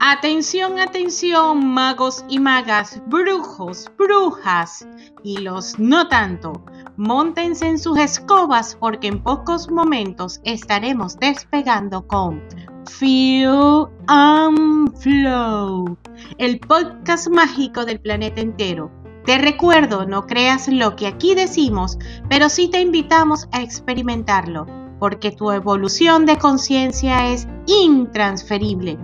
Atención, atención, magos y magas, brujos, brujas y los no tanto. Móntense en sus escobas porque en pocos momentos estaremos despegando con Feel and Flow, el podcast mágico del planeta entero. Te recuerdo, no creas lo que aquí decimos, pero sí te invitamos a experimentarlo, porque tu evolución de conciencia es intransferible.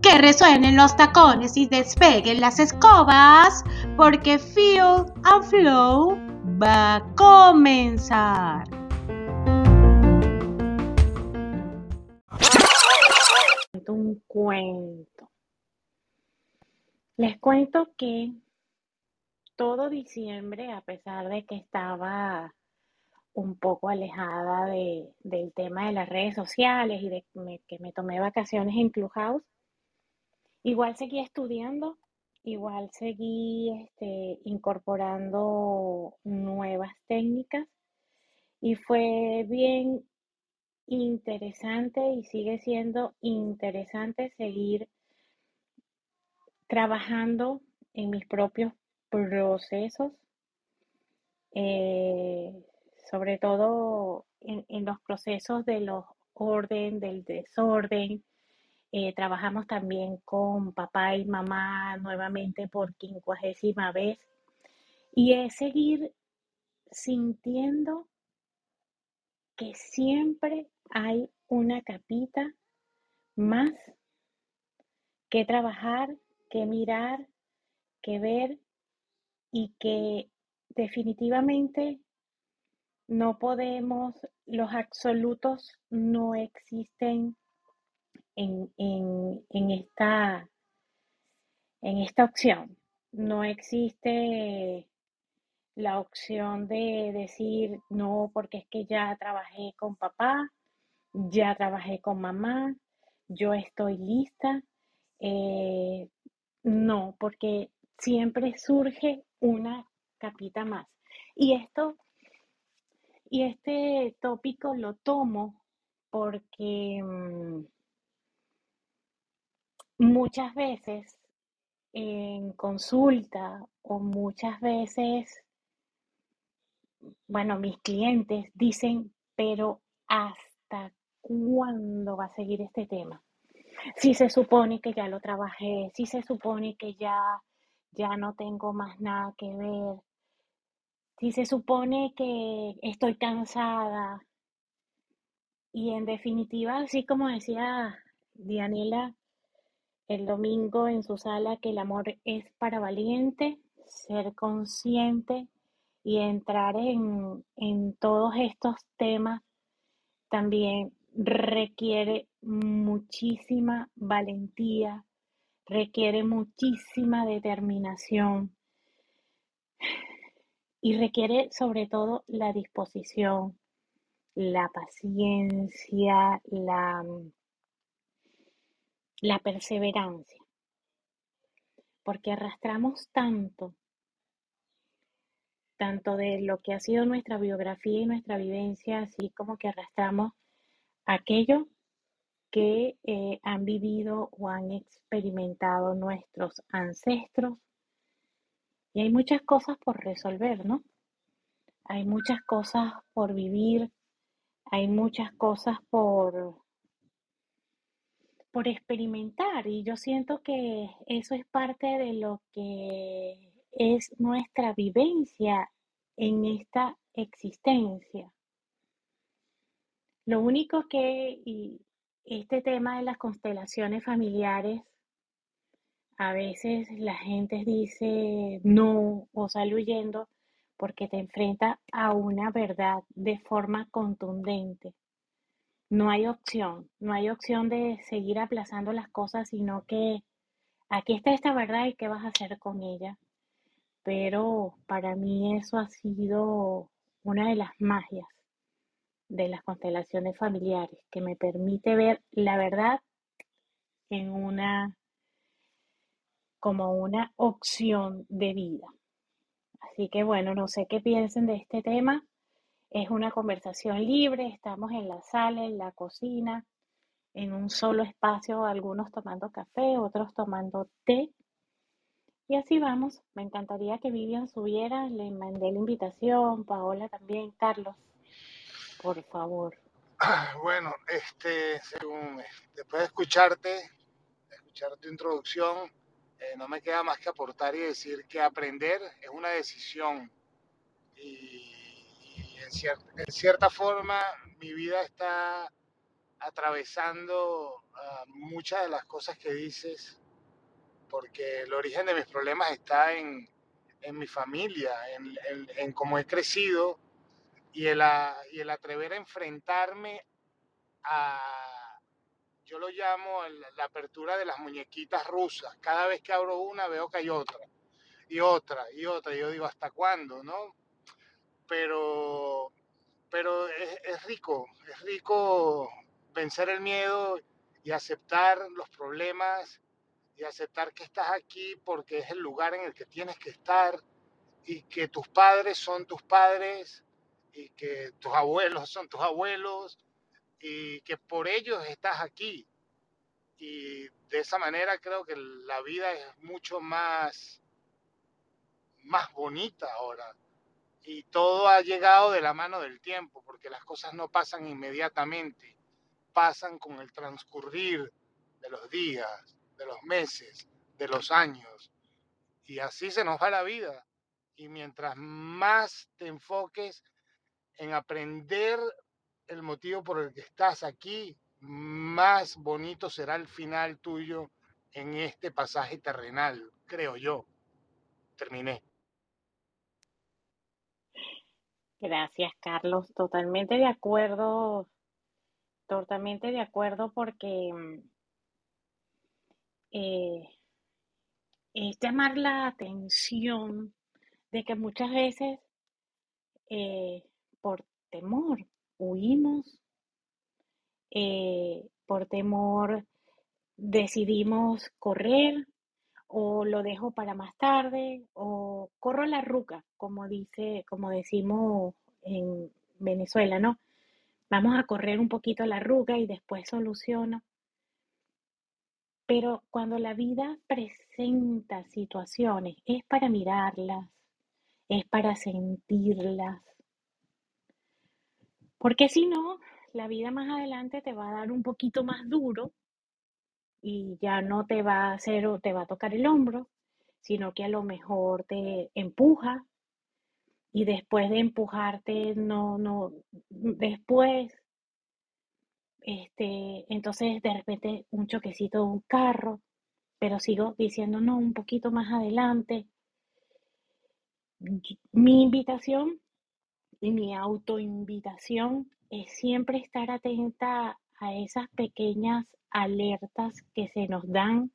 Que resuenen los tacones y despeguen las escobas, porque Feel and Flow va a comenzar. Un cuento. Les cuento que todo diciembre, a pesar de que estaba un poco alejada del tema de las redes sociales y de que me tomé vacaciones en Clubhouse, igual seguí estudiando Igual seguí este, incorporando nuevas técnicas y fue bien interesante y sigue siendo interesante seguir trabajando en mis propios procesos, eh, sobre todo en, en, los procesos de los orden, del desorden, eh, trabajamos también con papá y mamá nuevamente por quincuagésima vez. Y es seguir sintiendo que siempre hay una capita más que trabajar, que mirar, que ver y que definitivamente no podemos, los absolutos no existen en, esta, en esta opción. No existe la opción de decir, no, porque es que ya trabajé con papá, ya trabajé con mamá, yo estoy lista. Eh, no, porque siempre surge una capita más. Y esto, y este tópico lo tomo porque mm, Muchas veces en consulta o muchas veces, bueno, mis clientes dicen, pero ¿hasta cuándo va a seguir este tema? Si se supone que ya lo trabajé, si se supone que ya, ya no tengo más nada que ver, si se supone que estoy cansada. Y en definitiva, así como decía Dianela, el domingo en su sala que el amor es para valiente, ser consciente y entrar en, en todos estos temas también requiere muchísima valentía, requiere muchísima determinación y requiere sobre todo la disposición, la paciencia, la la perseverancia, porque arrastramos tanto, tanto de lo que ha sido nuestra biografía y nuestra vivencia, así como que arrastramos aquello que eh, han vivido o han experimentado nuestros ancestros. Y hay muchas cosas por resolver, ¿no? Hay muchas cosas por vivir, hay muchas cosas por, por experimentar y yo siento que eso es parte de lo que es nuestra vivencia en esta existencia. Lo único que y este tema de las constelaciones familiares, a veces la gente dice no o sale huyendo porque te enfrenta a una verdad de forma contundente. No hay opción, no hay opción de seguir aplazando las cosas, sino que aquí está esta verdad y qué vas a hacer con ella. Pero para mí eso ha sido una de las magias de las constelaciones familiares, que me permite ver la verdad en una como una opción de vida. Así que bueno, no sé qué piensen de este tema. Es una conversación libre, estamos en la sala, en la cocina, en un solo espacio, algunos tomando café, otros tomando té. Y así vamos. Me encantaría que Vivian subiera, le mandé la invitación, Paola también, Carlos, por favor. Bueno, este, según, después de escucharte, escuchar tu introducción, eh, no me queda más que aportar y decir que aprender es una decisión. Y, en, cierta forma mi vida está atravesando ah, muchas de las cosas que dices, porque el origen de mis problemas está en, mi familia, en, cómo he crecido y el, el atrever a enfrentarme a yo lo llamo la apertura de las muñequitas rusas. Cada vez que abro una veo que hay otra, y otra, y otra. Yo digo, ¿hasta cuándo? ¿No? Pero, pero es, rico, es rico vencer el miedo y aceptar los problemas y aceptar que estás aquí porque es el lugar en el que tienes que estar y que tus padres son tus padres y que tus abuelos son tus abuelos y que por ellos estás aquí. Y de esa manera creo que la vida es mucho más, más bonita ahora. Y todo ha llegado de la mano del tiempo, porque las cosas no pasan inmediatamente, pasan con el transcurrir de los días, de los meses, de los años. Y así se nos va la vida. Y mientras más te enfoques en aprender el motivo por el que estás aquí, más bonito será el final tuyo en este pasaje terrenal, creo yo. Terminé. Gracias, Carlos. Totalmente de acuerdo, totalmente de acuerdo porque mm, eh, es llamar la atención de que muchas veces eh, por temor huimos, eh, por temor decidimos correr o lo dejo para más tarde o corro la ruca, como dice, como decimos en Venezuela, ¿no? Vamos a correr un poquito la ruca y después soluciono. Pero cuando la vida presenta situaciones, es para mirarlas, es para sentirlas, porque si no, la vida más adelante te va a dar un poquito más duro y ya no te va a hacer o te va a tocar el hombro, sino que a lo mejor te empuja y después de empujarte, no, no, después, este, entonces de repente un choquecito de un carro, pero sigo diciendo, no, un poquito más adelante. Mi invitación y mi autoinvitación es siempre estar atenta a esas pequeñas alertas que se nos dan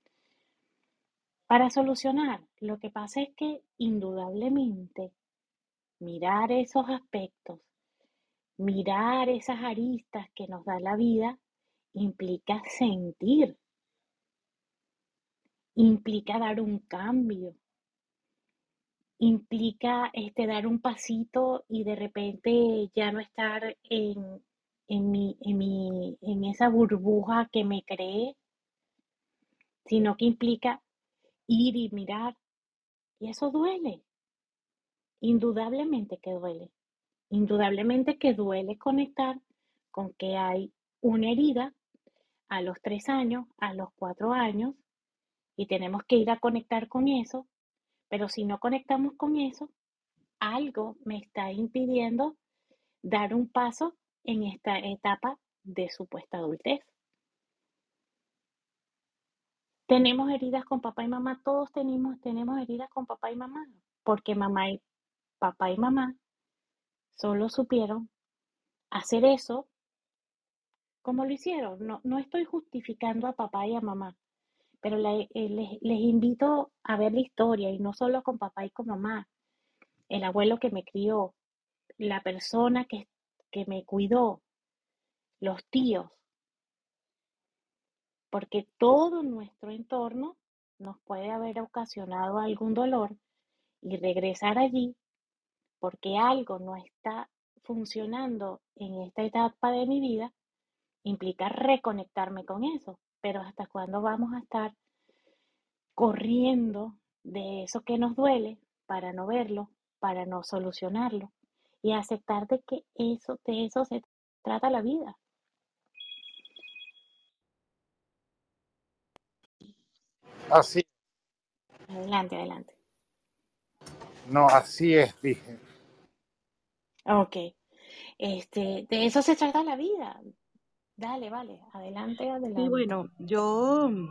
para solucionar. Lo que pasa es que indudablemente mirar esos aspectos, mirar esas aristas que nos da la vida, implica sentir, implica dar un cambio, implica este, dar un pasito y de repente ya no estar en, en, mi, en, mi, en esa burbuja que me creé, sino que implica ir y mirar. Y eso duele. Indudablemente que duele. Indudablemente que duele conectar con que hay una herida a los tres años, a los cuatro años, y tenemos que ir a conectar con eso pero si no conectamos con eso, algo me está impidiendo dar un paso en esta etapa de supuesta adultez. Tenemos heridas con papá y mamá, todos tenemos, tenemos heridas con papá y mamá, porque mamá y papá y mamá solo supieron hacer eso como lo hicieron. No, no estoy justificando a papá y a mamá, pero eh, les, invito a ver la historia y no solo con papá y con mamá, el abuelo que me crió, la persona que, que me cuidó, los tíos, porque todo nuestro entorno nos puede haber ocasionado algún dolor y regresar allí porque algo no está funcionando en esta etapa de mi vida implica reconectarme con eso. Pero ¿hasta cuándo vamos a estar corriendo de eso que nos duele para no verlo, para no solucionarlo y aceptar de que eso, de eso se trata la vida? Así, Adelante, adelante. no, así es, dije. Ok. Este, de eso se trata la vida. Dale, vale, adelante, adelante. bueno, yo, mm,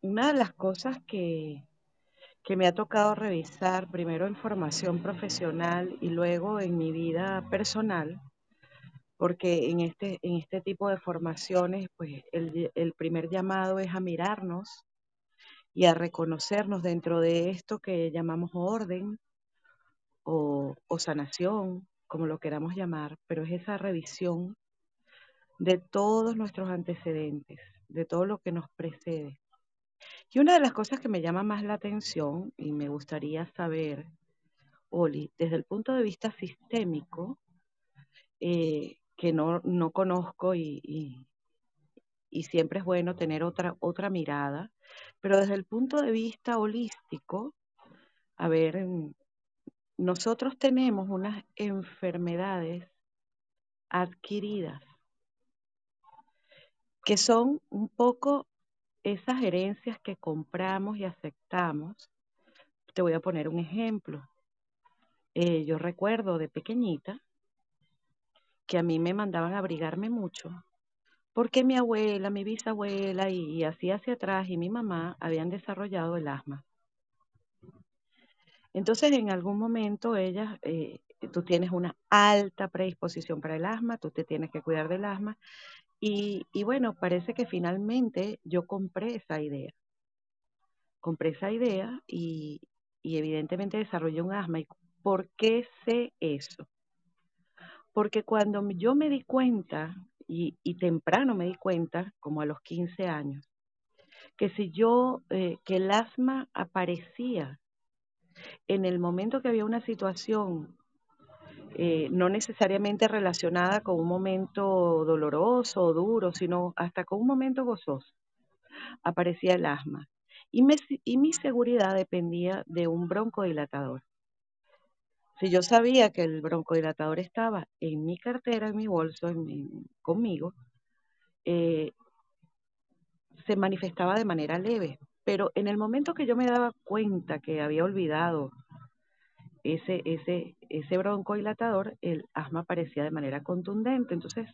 una de las cosas que, que me ha tocado revisar, primero en formación profesional y luego en mi vida personal, porque en este, en este tipo de formaciones, pues el, el primer llamado es a mirarnos y a reconocernos dentro de esto que llamamos orden o, o sanación, como lo queramos llamar, pero es esa revisión de todos nuestros antecedentes, de todo lo que nos precede. Y una de las cosas que me llama más la atención y me gustaría saber, Oli, desde el punto de vista sistémico, eh, que no, no conozco y, y- y siempre es bueno tener otra, otra mirada, pero desde el punto de vista holístico, a ver, mm, nosotros tenemos unas enfermedades adquiridas que son un poco esas herencias que compramos y aceptamos. Te voy a poner un ejemplo. Eh, yo recuerdo de pequeñita que a mí me mandaban a abrigarme mucho porque mi abuela, mi bisabuela y, así hacia atrás y mi mamá habían desarrollado el asma. Entonces, en algún momento ellas, eh, tú tienes una alta predisposición para el asma, tú te tienes que cuidar del asma y, bueno, parece que finalmente yo compré esa idea, compré esa idea y, evidentemente desarrollé un asma. ¿Y por qué sé eso? Porque cuando yo me di cuenta, y, y temprano me di cuenta, como a los 15 años, que si yo, eh, que el asma aparecía en el momento que había una situación eh, no necesariamente relacionada con un momento doloroso o duro, sino hasta con un momento gozoso, aparecía el asma. Y, me- y mi seguridad dependía de un broncodilatador. Si yo sabía que el broncodilatador estaba en mi cartera, en mi bolso, en mi- conmigo, eh, se manifestaba de manera leve. Pero en el momento que yo me daba cuenta que había olvidado ese, ese, ese broncodilatador, el asma aparecía de manera contundente. Entonces,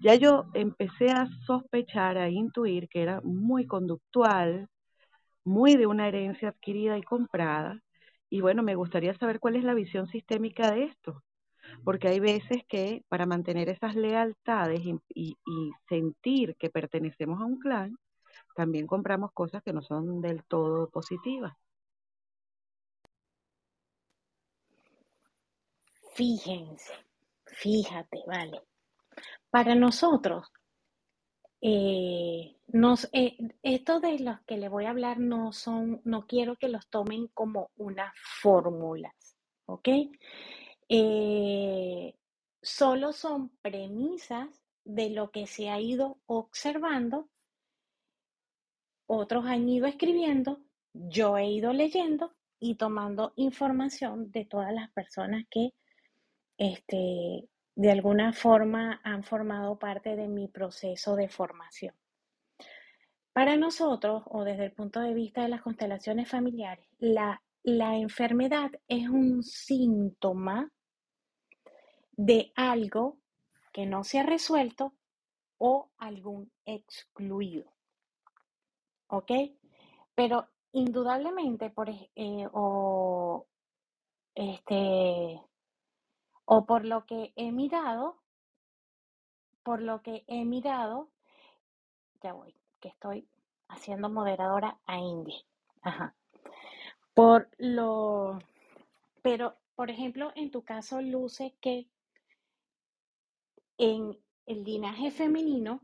ya yo empecé a sospechar, a intuir que era muy conductual, muy de una herencia adquirida y comprada. Y bueno, me gustaría saber cuál es la visión sistémica de esto, porque hay veces que para mantener esas lealtades y- y sentir que pertenecemos a un clan, también compramos cosas que no son del todo positivas. Fíjense, fíjate, vale. Para nosotros, eh, eh, esto de los que le voy a hablar no son, no quiero que los tomen como unas fórmulas, ¿ok? Eh, solo son premisas de lo que se ha ido observando, otros han ido escribiendo, yo he ido leyendo y tomando información de todas las personas que este, de alguna forma han formado parte de mi proceso de formación. Para nosotros, o desde el punto de vista de las constelaciones familiares, la, la enfermedad es un síntoma de algo que no se ha resuelto o algún excluido. ¿Ok? Pero indudablemente, por, eh, o, este, o por lo que he mirado, por lo que he mirado, ya voy, que estoy haciendo moderadora a Indy. Ajá. Por lo, pero, por ejemplo, en tu caso luce que en el linaje femenino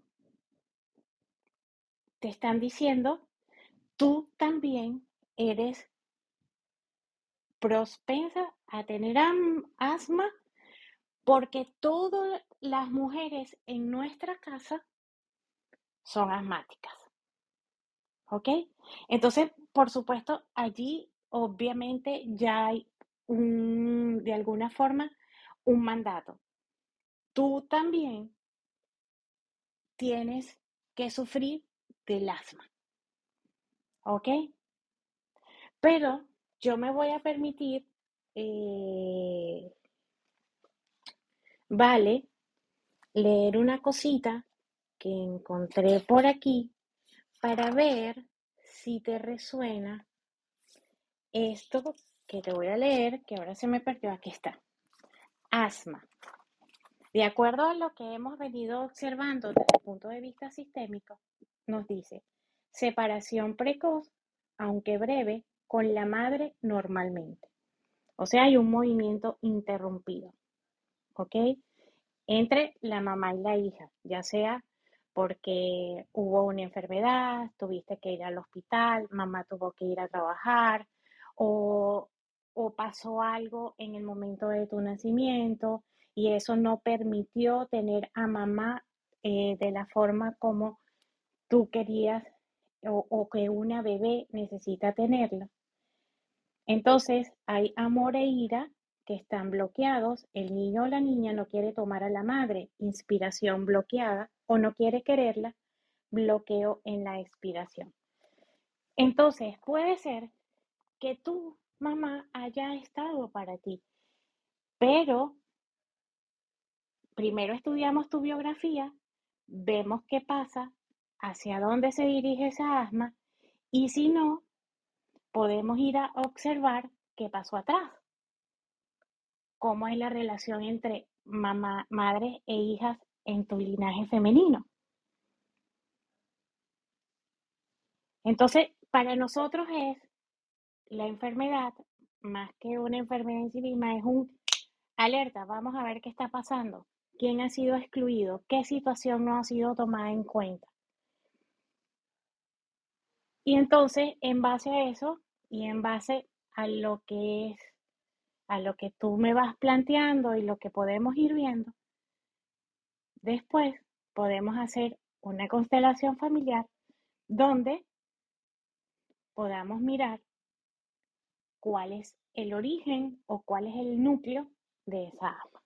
te están diciendo, tú también eres propensa a tener asma porque todas las mujeres en nuestra casa son asmáticas. ¿Ok? Entonces, por supuesto, allí obviamente ya hay un, de alguna forma un mandato. Tú también tienes que sufrir del asma. ¿Ok? Pero yo me voy a permitir, eh, vale, leer una cosita que encontré por aquí para ver si te resuena esto que te voy a leer, que ahora se me perdió, aquí está. Asma. De acuerdo a lo que hemos venido observando desde el punto de vista sistémico, nos dice separación precoz, aunque breve, con la madre normalmente. O sea, hay un movimiento interrumpido, ¿ok? Entre la mamá y la hija, ya sea porque hubo una enfermedad, tuviste que ir al hospital, mamá tuvo que ir a trabajar, o, o pasó algo en el momento de tu nacimiento y eso no permitió tener a mamá eh, de la forma como tú querías o, o que una bebé necesita tenerlo. Entonces hay amor e ira que están bloqueados. El niño o la niña no quiere tomar a la madre, inspiración bloqueada, o no quiere quererla, bloqueo en la expiración. Entonces puede ser que tu mamá haya estado para ti, pero primero estudiamos tu biografía, vemos qué pasa, hacia dónde se dirige esa asma, y si no, podemos ir a observar qué pasó atrás, cómo es la relación entre mamá, madres e hijas en tu linaje femenino. Entonces, para nosotros es la enfermedad, más que una enfermedad en sí misma, es un alerta, vamos a ver qué está pasando, quién ha sido excluido, qué situación no ha sido tomada en cuenta. Y entonces, en base a eso, y en base a lo que es, a lo que tú me vas planteando y lo que podemos ir viendo, después podemos hacer una constelación familiar donde podamos mirar cuál es el origen o cuál es el núcleo de esa alma.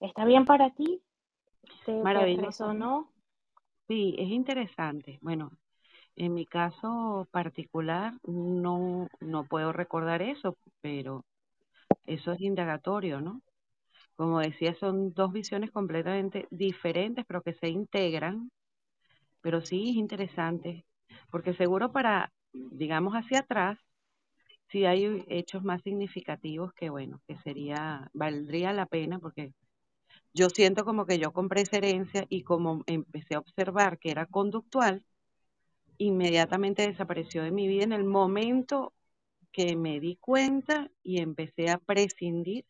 ¿Está bien para ti? ¿Te, te resonó? Sí, es interesante. Bueno, en mi caso particular no, no puedo recordar eso, pero eso es indagatorio, ¿no? Como decía, son dos visiones completamente diferentes, pero que se integran. Pero sí es interesante, porque seguro para, digamos, hacia atrás, sí hay hechos más significativos que, bueno, que sería, valdría la pena, porque yo siento como que yo compré esa y como empecé a observar que era conductual, inmediatamente desapareció de mi vida en el momento que me di cuenta y empecé a prescindir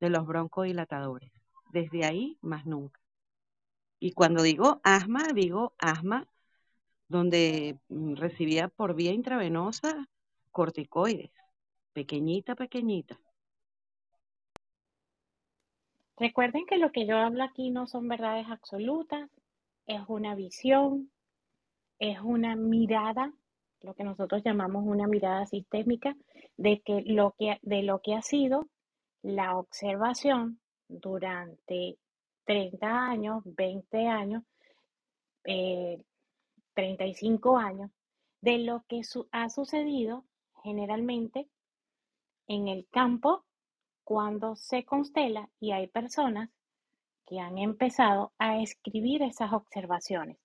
de los broncodilatadores. Desde ahí, más nunca. Y cuando digo asma, digo asma donde mm, recibía por vía intravenosa corticoides, pequeñita, pequeñita. Recuerden que lo que yo hablo aquí no son verdades absolutas, es una visión, es una mirada, lo que nosotros llamamos una mirada sistémica, de, que lo que, de lo que ha sido la observación durante 30 años, 20 años, 35 eh, años, de lo que ha sucedido generalmente en el campo cuando se constela y hay personas que han empezado a escribir esas observaciones.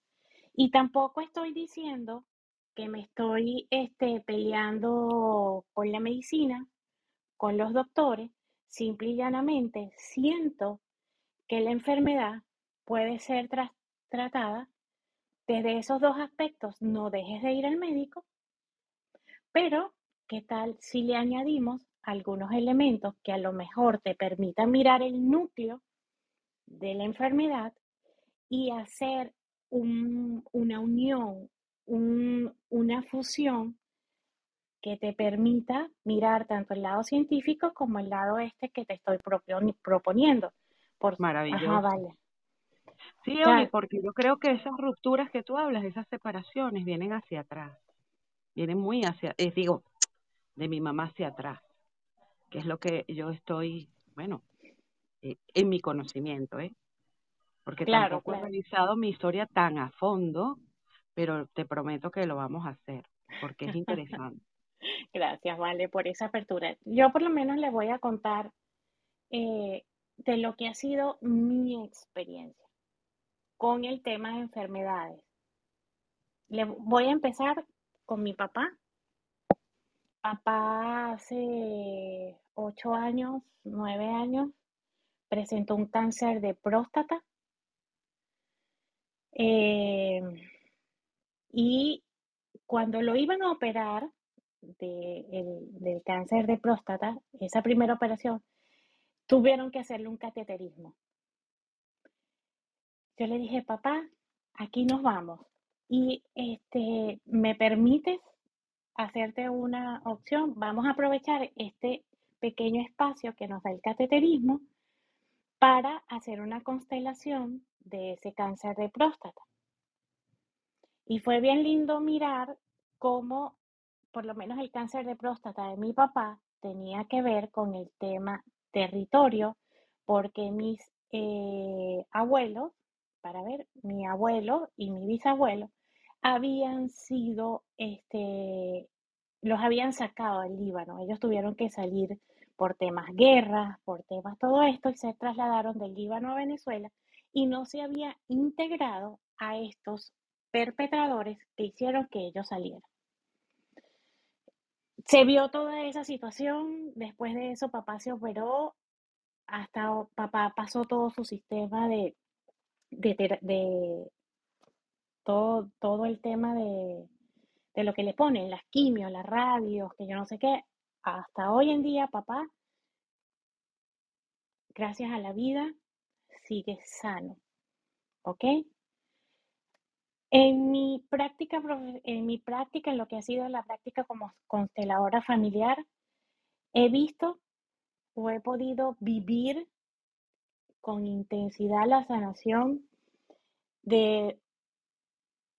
Y tampoco estoy diciendo que me estoy este, peleando con la medicina, con los doctores, simple y llanamente siento que la enfermedad puede ser tratada desde esos dos aspectos. No dejes de ir al médico, pero ¿qué tal si le añadimos algunos elementos que a lo mejor te permitan mirar el núcleo de la enfermedad y hacer una unión, una fusión que te permita mirar tanto el lado científico como el lado este que te estoy proponiendo. Por... Maravilloso. Ajá, vale. Sí, Oli, porque yo creo que esas rupturas que tú hablas, esas separaciones, vienen hacia atrás. Vienen muy hacia, eh, digo, de mi mamá hacia atrás, que es lo que yo estoy, bueno, eh, en mi conocimiento, ¿eh? Porque tampoco he revisado mi historia tan a fondo, pero te prometo que lo vamos a hacer, porque es interesante. Gracias, Vale, por esa apertura. Yo por lo menos le voy a contar eh, de lo que ha sido mi experiencia con el tema de enfermedades. Le voy a empezar con mi papá. Papá hace ocho años, nueve años, presentó un cáncer de próstata. Eh, y cuando lo iban a operar del cáncer de próstata, esa primera operación, tuvieron que hacerle un cateterismo. Yo le dije, papá, aquí nos vamos. Y este, ¿me permites hacerte una opción? Vamos a aprovechar este pequeño espacio que nos da el cateterismo para hacer una constelación de ese cáncer de próstata. Y fue bien lindo mirar cómo, por lo menos el cáncer de próstata de mi papá tenía que ver con el tema territorio, porque mis eh, abuelos para ver, mi abuelo y mi bisabuelo habían sido, este, los habían sacado del Líbano. Ellos tuvieron que salir por temas guerras, por temas todo esto, y se trasladaron del Líbano a Venezuela y no se había integrado a estos perpetradores que hicieron que ellos salieran. Se vio toda esa situación, después de eso papá se operó, hasta papá pasó todo su sistema de de, todo, todo el tema de, de lo que le ponen, las quimios, las radios, que yo no sé qué, hasta hoy en día, papá, gracias a la vida, sigue sano. ¿Ok? En mi práctica, en mi práctica, en lo que ha sido la práctica como consteladora familiar, he visto o he podido vivir con intensidad la sanación de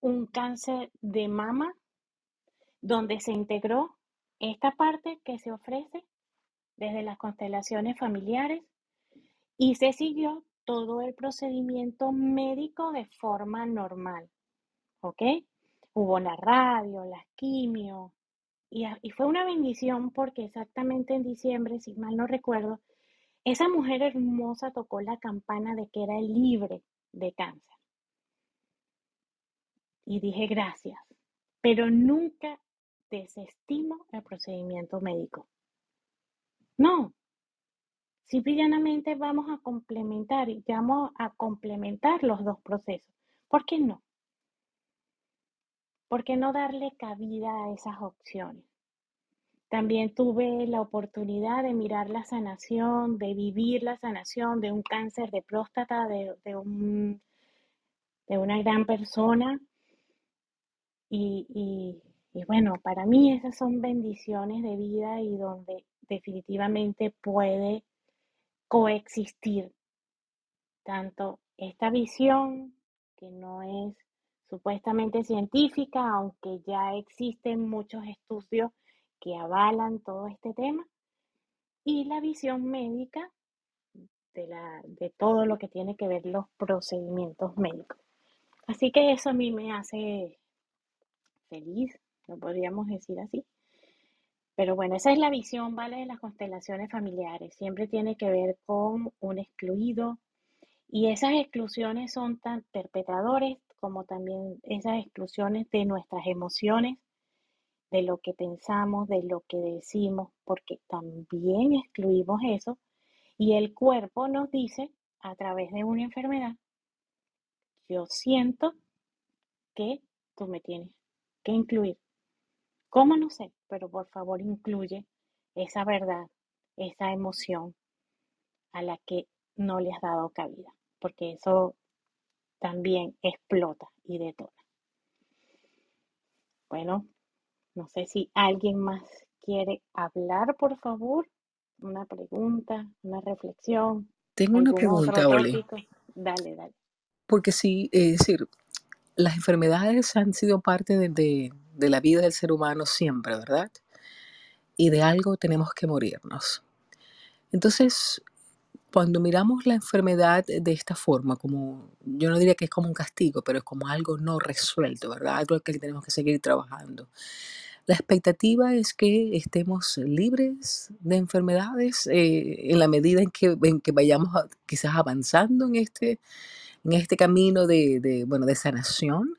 un cáncer de mama, donde se integró esta parte que se ofrece desde las constelaciones familiares y se siguió todo el procedimiento médico de forma normal. ¿Ok? Hubo la radio, las quimio, y, y, fue una bendición porque exactamente en diciembre, si mal no recuerdo, esa mujer hermosa tocó la campana de que era libre de cáncer. Y dije gracias, pero nunca desestimo el procedimiento médico. No, simplemente vamos a complementar y vamos a complementar los dos procesos. ¿Por qué no? ¿Por qué no darle cabida a esas opciones? También tuve la oportunidad de mirar la sanación, de vivir la sanación de un cáncer de próstata de, un, de una gran persona. Y, y bueno, para mí esas son bendiciones de vida y donde definitivamente puede coexistir tanto esta visión, que no es supuestamente científica, aunque ya existen muchos estudios que avalan todo este tema y la visión médica de, la, de todo lo que tiene que ver los procedimientos médicos. Así que eso a mí me hace feliz, lo podríamos decir así. Pero bueno, esa es la visión, ¿vale? De las constelaciones familiares. Siempre tiene que ver con un excluido. Y esas exclusiones son tan perpetradores como también esas exclusiones de nuestras emociones de lo que pensamos, de lo que decimos, porque también excluimos eso y el cuerpo nos dice a través de una enfermedad, yo siento que tú me tienes que incluir. ¿Cómo no sé? Pero por favor incluye esa verdad, esa emoción a la que no le has dado cabida, porque eso también explota y detona. Bueno, No sé si alguien más quiere hablar, por favor. Una pregunta, una reflexión, Tengo una pregunta, Oli. Dale, dale. porque sí, es decir, las enfermedades han sido parte de, de- de la vida del ser humano siempre, ¿verdad? Y de algo tenemos que morirnos. Entonces, cuando miramos la enfermedad de esta forma, como yo no diría que es como un castigo, pero es como algo no resuelto, ¿verdad? Algo que tenemos que seguir trabajando. La expectativa es que estemos libres de enfermedades eh, en la medida en que, en que vayamos a- quizás avanzando en este, en este camino de, de, bueno, de sanación,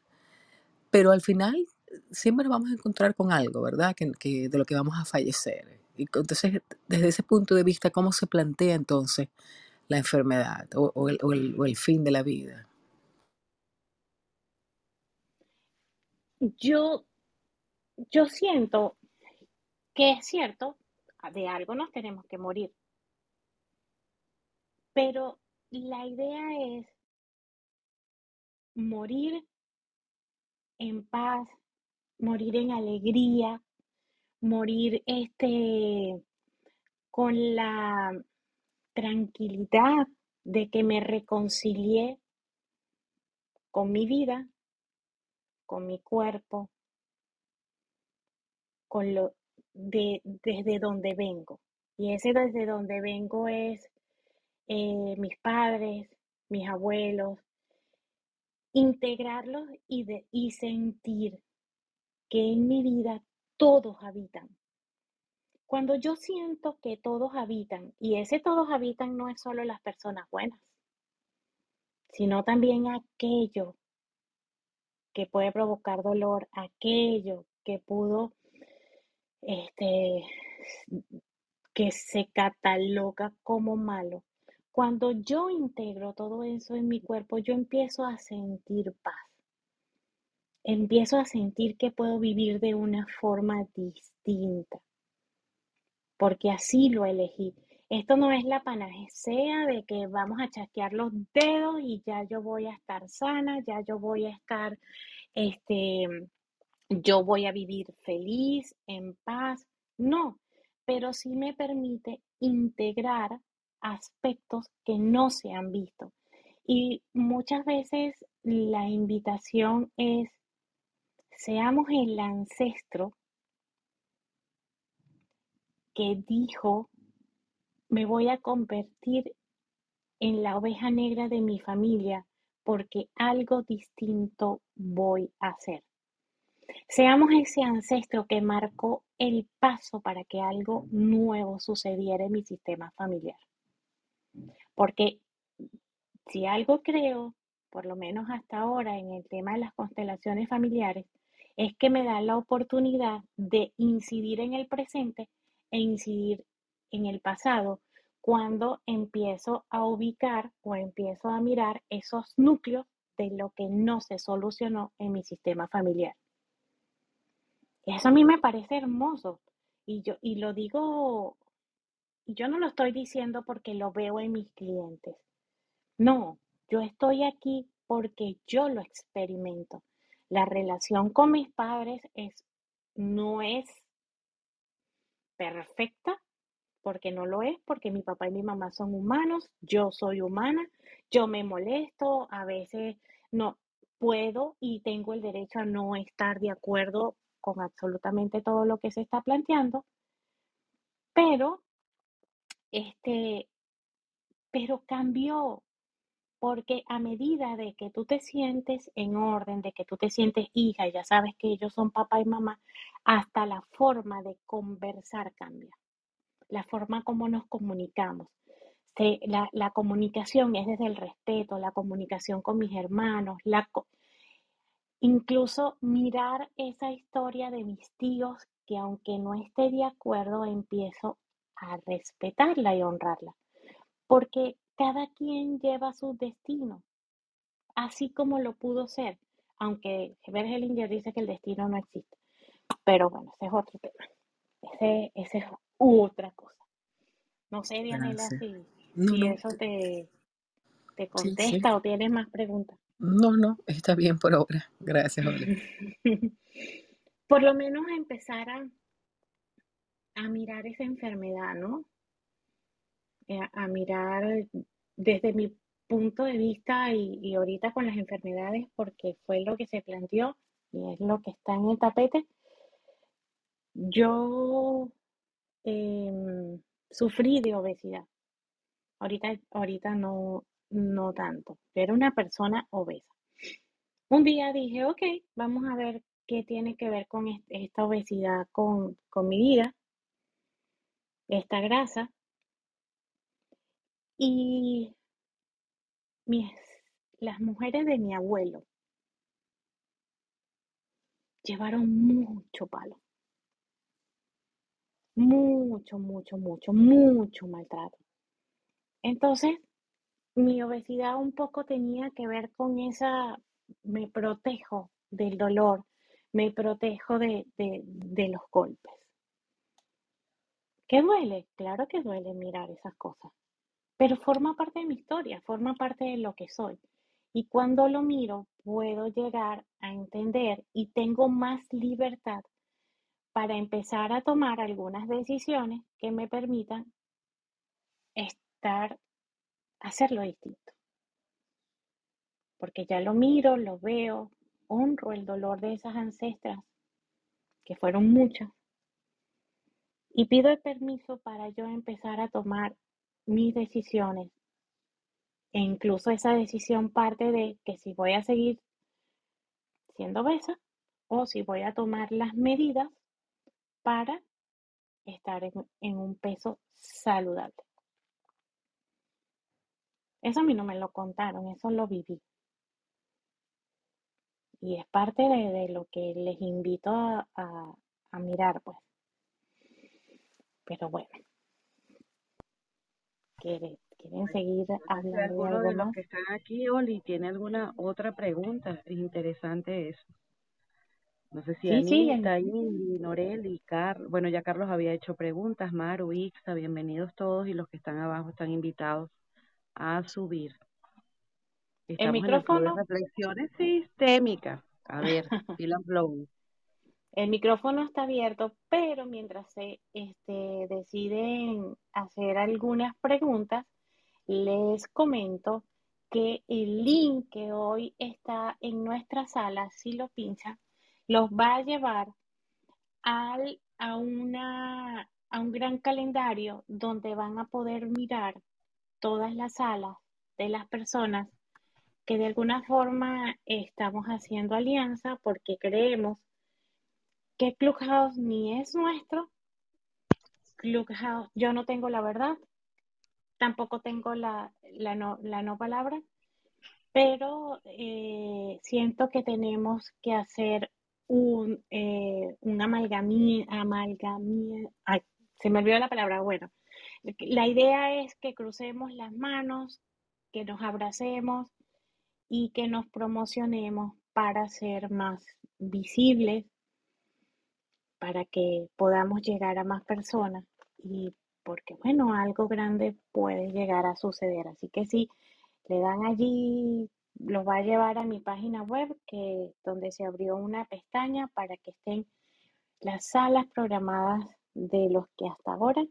pero al final siempre nos vamos a encontrar con algo, ¿verdad? Que, que- de lo que vamos a fallecer. Entonces, desde ese punto de vista, ¿cómo se plantea entonces la enfermedad o, el, o el- fin de la vida? Yo, yo siento que es cierto, de algo nos tenemos que morir, pero la idea es morir en paz, morir en alegría, morir este con la tranquilidad de que me reconcilié con mi vida, con mi cuerpo, con lo de desde donde vengo. Y ese desde donde vengo es eh, mis padres, mis abuelos, integrarlos y, de, y sentir que en mi vida todos habitan. Cuando yo siento que todos habitan, y ese todos habitan no es solo las personas buenas, sino también aquello que puede provocar dolor, aquello que pudo, este, que se cataloga como malo. Cuando yo integro todo eso en mi cuerpo, yo empiezo a sentir paz. Empiezo a sentir que puedo vivir de una forma distinta, porque así lo elegí. Esto no es la panacea de que vamos a chasquear los dedos y ya yo voy a estar sana, ya yo voy a estar, este, yo voy a vivir feliz, en paz. No, pero sí me permite integrar aspectos que no se han visto. Y muchas veces la invitación es, seamos el ancestro que dijo, me voy a convertir en la oveja negra de mi familia porque algo distinto voy a hacer. Seamos ese ancestro que marcó el paso para que algo nuevo sucediera en mi sistema familiar. Porque si algo creo, por lo menos hasta ahora en el tema de las constelaciones familiares, es que me da la oportunidad de incidir en el presente e incidir en el pasado cuando empiezo a ubicar o empiezo a mirar esos núcleos de lo que no se solucionó en mi sistema familiar. Eso a mí me parece hermoso y yo y lo digo yo no lo estoy diciendo porque lo veo en mis clientes. No, yo estoy aquí porque yo lo experimento. La relación con mis padres es no es perfecta porque no lo es, porque mi papá y mi mamá son humanos, yo soy humana, yo me molesto, a veces no puedo y tengo el derecho a no estar de acuerdo con absolutamente todo lo que se está planteando, pero este, pero cambió porque a medida de que tú te sientes en orden, de que tú te sientes hija, ya sabes que ellos son papá y mamá, hasta la forma de conversar cambia la forma como nos comunicamos. La, la comunicación es desde el respeto, la comunicación con mis hermanos, la, incluso mirar esa historia de mis tíos que aunque no esté de acuerdo, empiezo a respetarla y honrarla, porque cada quien lleva su destino, así como lo pudo ser, aunque Herbert Hellinger dice que el destino no existe. Pero bueno, ese es otro tema, ese, ese es otra cosa. No sé, Dianela, Gracias. si, No, si no, eso te, te sí, sí. contesta o tienes más preguntas. No, no, está bien por ahora. Gracias, Oli. por lo menos empezar a, a mirar esa enfermedad, ¿no? Eh, a, mirar desde mi punto de vista y, y ahorita con las enfermedades, porque fue lo que se planteó y es lo que está en el tapete. Yo em, sufrí de obesidad. Ahorita, ahorita no, no tanto. Era una persona obesa. Un día dije, ok, vamos a ver qué tiene que ver con esta obesidad con, con mi vida, esta grasa. Y mis, las mujeres de mi abuelo llevaron mucho palo. Mucho, mucho, mucho, mucho maltrato. Entonces, mi obesidad un poco tenía que ver con esa, me protejo del dolor, me protejo de, de los golpes. ¿Qué duele? Claro que duele mirar esas cosas, pero forma parte de mi historia, forma parte de lo que soy. Y cuando lo miro, puedo llegar a entender y tengo más libertad para empezar a tomar algunas decisiones que me permitan estar, hacerlo distinto. Porque ya lo miro, lo veo, honro el dolor de esas ancestras, que fueron muchas, y pido el permiso para yo empezar a tomar mis decisiones. E incluso esa decisión parte de que si voy a seguir siendo obesa o si voy a tomar las medidas para estar en, un peso saludable. Eso a mí no me lo contaron, eso lo viví. Y es parte de, lo que les invito a, a mirar, pues. Pero bueno, ¿quieren, quieren seguir hablando de algo de los más? que están aquí, Oli, tiene alguna otra pregunta? Es interesante eso. No sé si Sí, sí, Anita, Indy, Noreli, Carlos. Bueno, ya Carlos había hecho preguntas. Maru, Ixa, bienvenidos todos y los que están abajo están invitados a subir. Estamos el micrófono, reflexiones sistémicas. A ver, feel and flow. El micrófono está abierto, pero mientras se este, deciden hacer algunas preguntas, les comento que el link que hoy está en nuestra sala, si lo pinchan, los va a llevar al, a, una, a un gran calendario donde van a poder mirar todas las salas de las personas que de alguna forma estamos haciendo alianza porque creemos que Clubhouse ni es nuestro. Clubhouse, yo no tengo la verdad, tampoco tengo la, la, no, la no palabra, pero eh, siento que tenemos que hacer un, eh, un se me olvidó la palabra, bueno, la idea es que crucemos las manos, que nos abracemos y que nos promocionemos para ser más visibles, para que podamos llegar a más personas y porque, bueno, algo grande puede llegar a suceder. Así que si le dan allí, los va a llevar a mi página web, que donde se abrió una pestaña para que estén las salas programadas de los que hasta ahora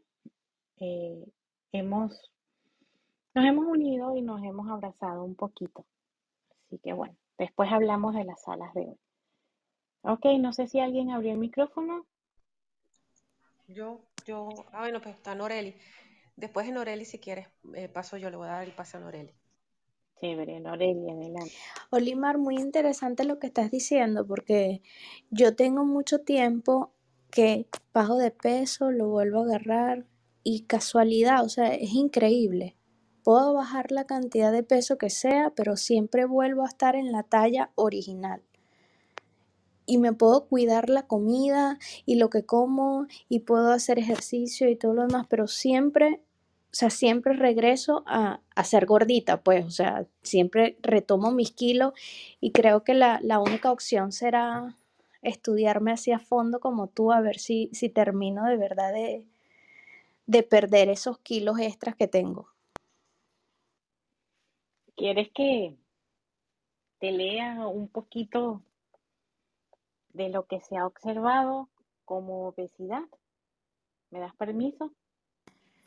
eh, hemos, nos hemos unido y nos hemos abrazado un poquito. Así que bueno, después hablamos de las salas de hoy. Ok, no sé si alguien abrió el micrófono. Yo, yo, ah, bueno, pues está Noreli. Después de Noreli, si quieres, eh, paso yo, le voy a dar el pase a Noreli. Chévere, Norelia, adelante. Olimar, muy interesante lo que estás diciendo, porque yo tengo mucho tiempo que bajo de peso, lo vuelvo a agarrar y casualidad, o sea, es increíble. Puedo bajar la cantidad de peso que sea, pero siempre vuelvo a estar en la talla original. Y me puedo cuidar la comida y lo que como y puedo hacer ejercicio y todo lo demás, pero siempre, o sea, siempre regreso a, a ser gordita, pues, o sea, siempre retomo mis kilos y creo que la, la única opción será estudiarme así a fondo como tú, a ver si, si termino de verdad de, de perder esos kilos extras que tengo. ¿Quieres que te lea un poquito de lo que se ha observado como obesidad. ¿Me das permiso?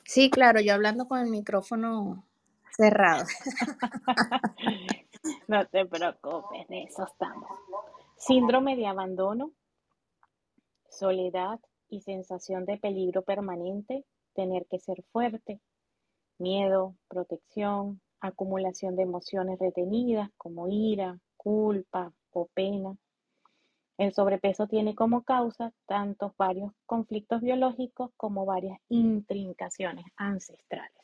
Sí, claro, yo hablando con el micrófono cerrado. no te preocupes, de eso estamos. Síndrome de abandono, soledad y sensación de peligro permanente, tener que ser fuerte, miedo, protección, acumulación de emociones retenidas como ira, culpa o pena. El sobrepeso tiene como causa tantos varios conflictos biológicos como varias intrincaciones ancestrales.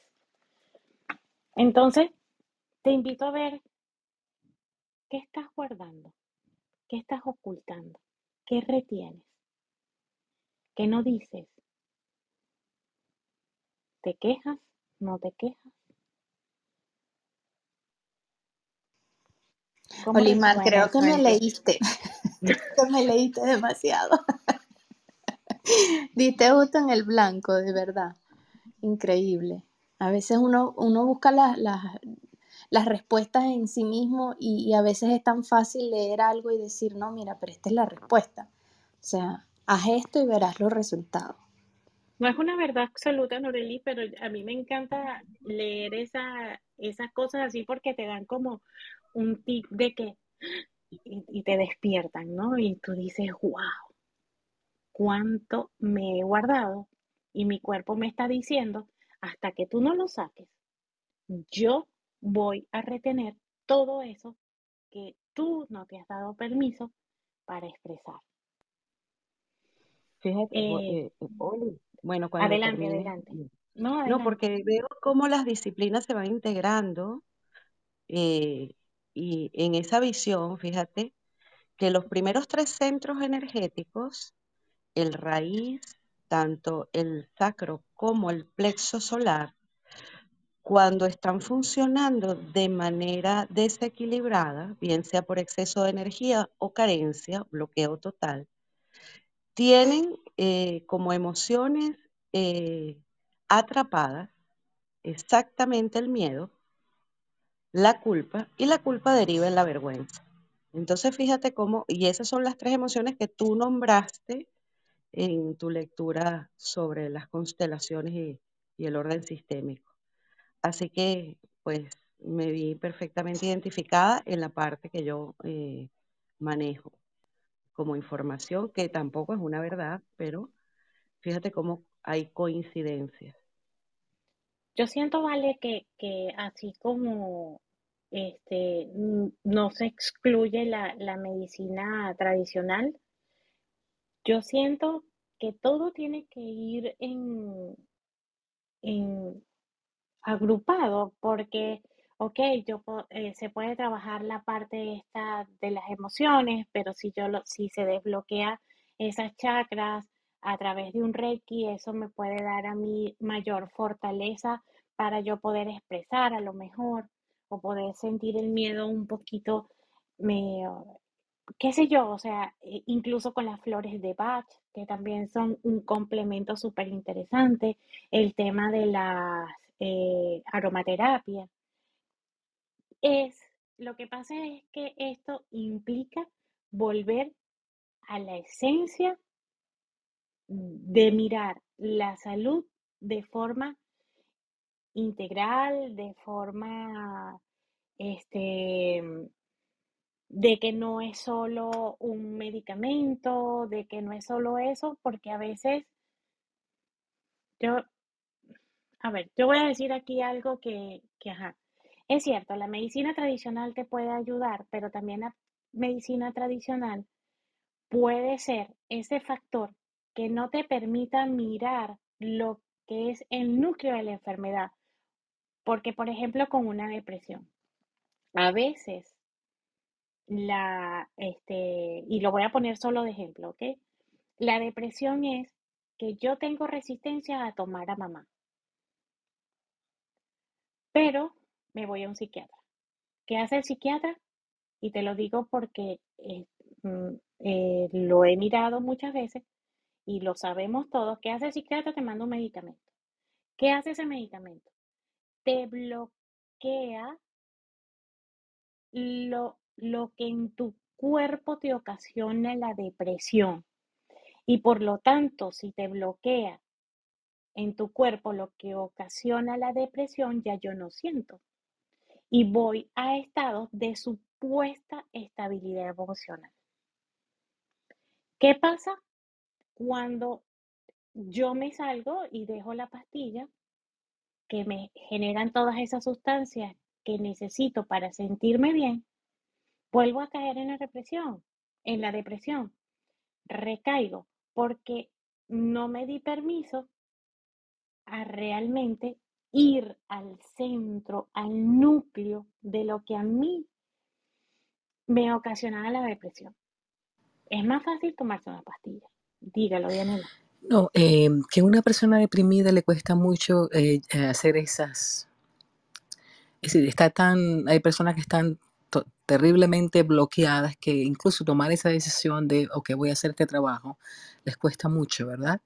Entonces, te invito a ver qué estás guardando, qué estás ocultando, qué retienes, qué no dices. ¿Te quejas? ¿No te quejas? ¿Cómo Olimar, creo que me leíste. Me leíste demasiado. Diste justo en el blanco, de verdad. Increíble. A veces uno, uno busca las, las, las respuestas en sí mismo y, y a veces es tan fácil leer algo y decir, no, mira, pero esta es la respuesta. O sea, haz esto y verás los resultados. No es una verdad absoluta, Noreli, pero a mí me encanta leer esa, esas cosas así porque te dan como un tip de que y, y te despiertan, ¿no? Y tú dices, wow, cuánto me he guardado y mi cuerpo me está diciendo, hasta que tú no lo saques, yo voy a retener todo eso que tú no te has dado permiso para expresar. Fíjate, Eh, eh, eh, Oli, bueno, cuando adelante, adelante. No, No, porque veo cómo las disciplinas se van integrando eh, y en esa visión, fíjate, que los primeros tres centros energéticos, el raíz, tanto el sacro como el plexo solar, cuando están funcionando de manera desequilibrada, bien sea por exceso de energía o carencia, bloqueo total, tienen eh, como emociones eh, atrapadas exactamente el miedo, la culpa, y la culpa deriva en la vergüenza. Entonces fíjate cómo, y esas son las tres emociones que tú nombraste en tu lectura sobre las constelaciones y, y el orden sistémico. Así que, pues, me vi perfectamente identificada en la parte que yo eh, manejo como información, que tampoco es una verdad, pero fíjate cómo hay coincidencias. Yo siento, Vale, que, que así como este, no se excluye la, la medicina tradicional, yo siento que todo tiene que ir en, en agrupado, porque, ok, yo, eh, se puede trabajar la parte esta de las emociones, pero si yo lo, si se desbloquea esas chakras a través de un Reiki, eso me puede dar a mí mayor fortaleza para yo poder expresar a lo mejor o poder sentir el miedo un poquito, me, qué sé yo, o sea, e- incluso con las flores de Bach, que también son un complemento súper interesante, el tema de las eh, aromaterapia. Es, lo que pasa es que esto implica volver a la esencia de mirar la salud de forma integral, de forma, este, de que no es solo un medicamento, de que no es solo eso, porque a veces yo, a ver, yo voy a decir aquí algo que, que, ajá, es cierto, la medicina tradicional te puede ayudar, pero también la medicina tradicional puede ser ese factor que no te permita mirar lo que es el núcleo de la enfermedad, porque por ejemplo con una depresión, a veces la, este, y lo voy a poner solo de ejemplo, ¿ok? La depresión es que yo tengo resistencia a tomar a mamá, pero me voy a un psiquiatra. ¿Qué hace el psiquiatra? Y te lo digo porque eh, mm, eh, lo he mirado muchas veces y lo sabemos todos. ¿Qué hace el psiquiatra? Te manda un medicamento. ¿Qué hace ese medicamento? Te bloquea lo, lo que en tu cuerpo te ocasiona la depresión y por lo tanto, si te bloquea en tu cuerpo lo que ocasiona la depresión, ya yo no siento. Y voy a estados de supuesta estabilidad emocional. ¿Qué pasa cuando yo me salgo y dejo la pastilla que me generan todas esas sustancias que necesito para sentirme bien? Vuelvo a caer en la depresión, en la depresión. Recaigo porque no me di permiso a realmente ir al centro, al núcleo de lo que a mí me ocasionaba la depresión. Es más fácil tomarse una pastilla. Dígalo, Diana. No, eh, que a una persona deprimida le cuesta mucho eh, hacer esas. Es decir, está tan. Hay personas que están terriblemente bloqueadas que incluso tomar esa decisión de, ok, voy a hacer este trabajo, les cuesta mucho, ¿verdad?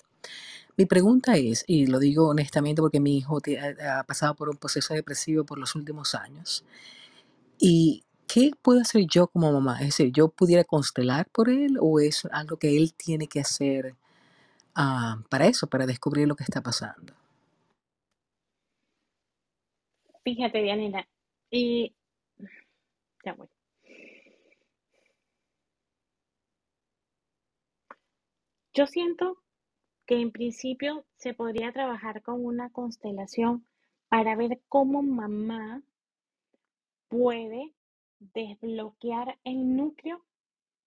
Mi pregunta es, y lo digo honestamente porque mi hijo ha pasado por un proceso depresivo por los últimos años, ¿y qué puedo hacer yo como mamá? Es decir, ¿yo pudiera constelar por él o es algo que él tiene que hacer ah, para eso, para descubrir lo que está pasando? Fíjate, Dianela, y ya voy. Yo siento que en principio se podría trabajar con una constelación para ver cómo mamá puede desbloquear el núcleo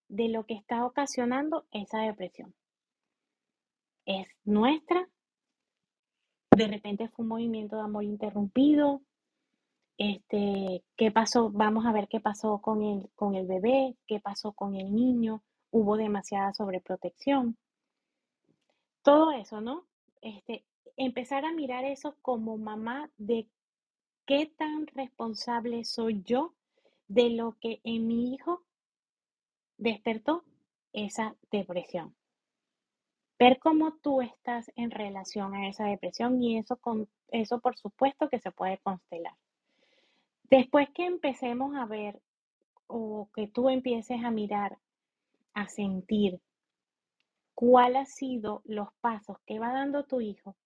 de lo que está ocasionando esa depresión. Es nuestra, de repente fue un movimiento de amor interrumpido, este, qué pasó, vamos a ver qué pasó con el, con el bebé, qué pasó con el niño, hubo demasiada sobreprotección. Todo eso, ¿no? Este, empezar a mirar eso como mamá de qué tan responsable soy yo de lo que en mi hijo despertó esa depresión. Ver cómo tú estás en relación a esa depresión y eso, con, eso por supuesto que se puede constelar. Después que empecemos a ver o que tú empieces a mirar, a sentir cuál ha sido los pasos que va dando tu hijo,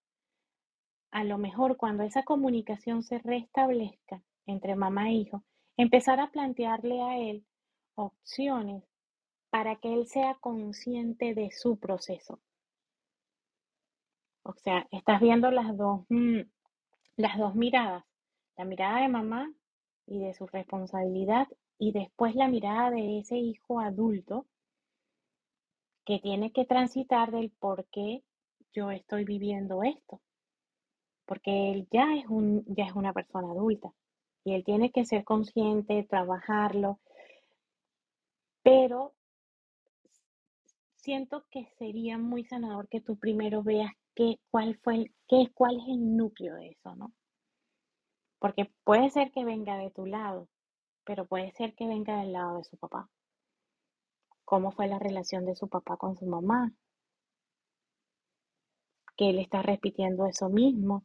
a lo mejor cuando esa comunicación se restablezca entre mamá e hijo, empezar a plantearle a él opciones para que él sea consciente de su proceso. O sea, estás viendo las dos, mm, las dos miradas, la mirada de mamá y de su responsabilidad y después la mirada de ese hijo adulto que tiene que transitar del por qué yo estoy viviendo esto. Porque él ya es, un, ya es una persona adulta y él tiene que ser consciente, trabajarlo. Pero siento que sería muy sanador que tú primero veas qué, cuál, fue el, qué, cuál es el núcleo de eso, ¿no? Porque puede ser que venga de tu lado, pero puede ser que venga del lado de su papá cómo fue la relación de su papá con su mamá, que él está repitiendo eso mismo.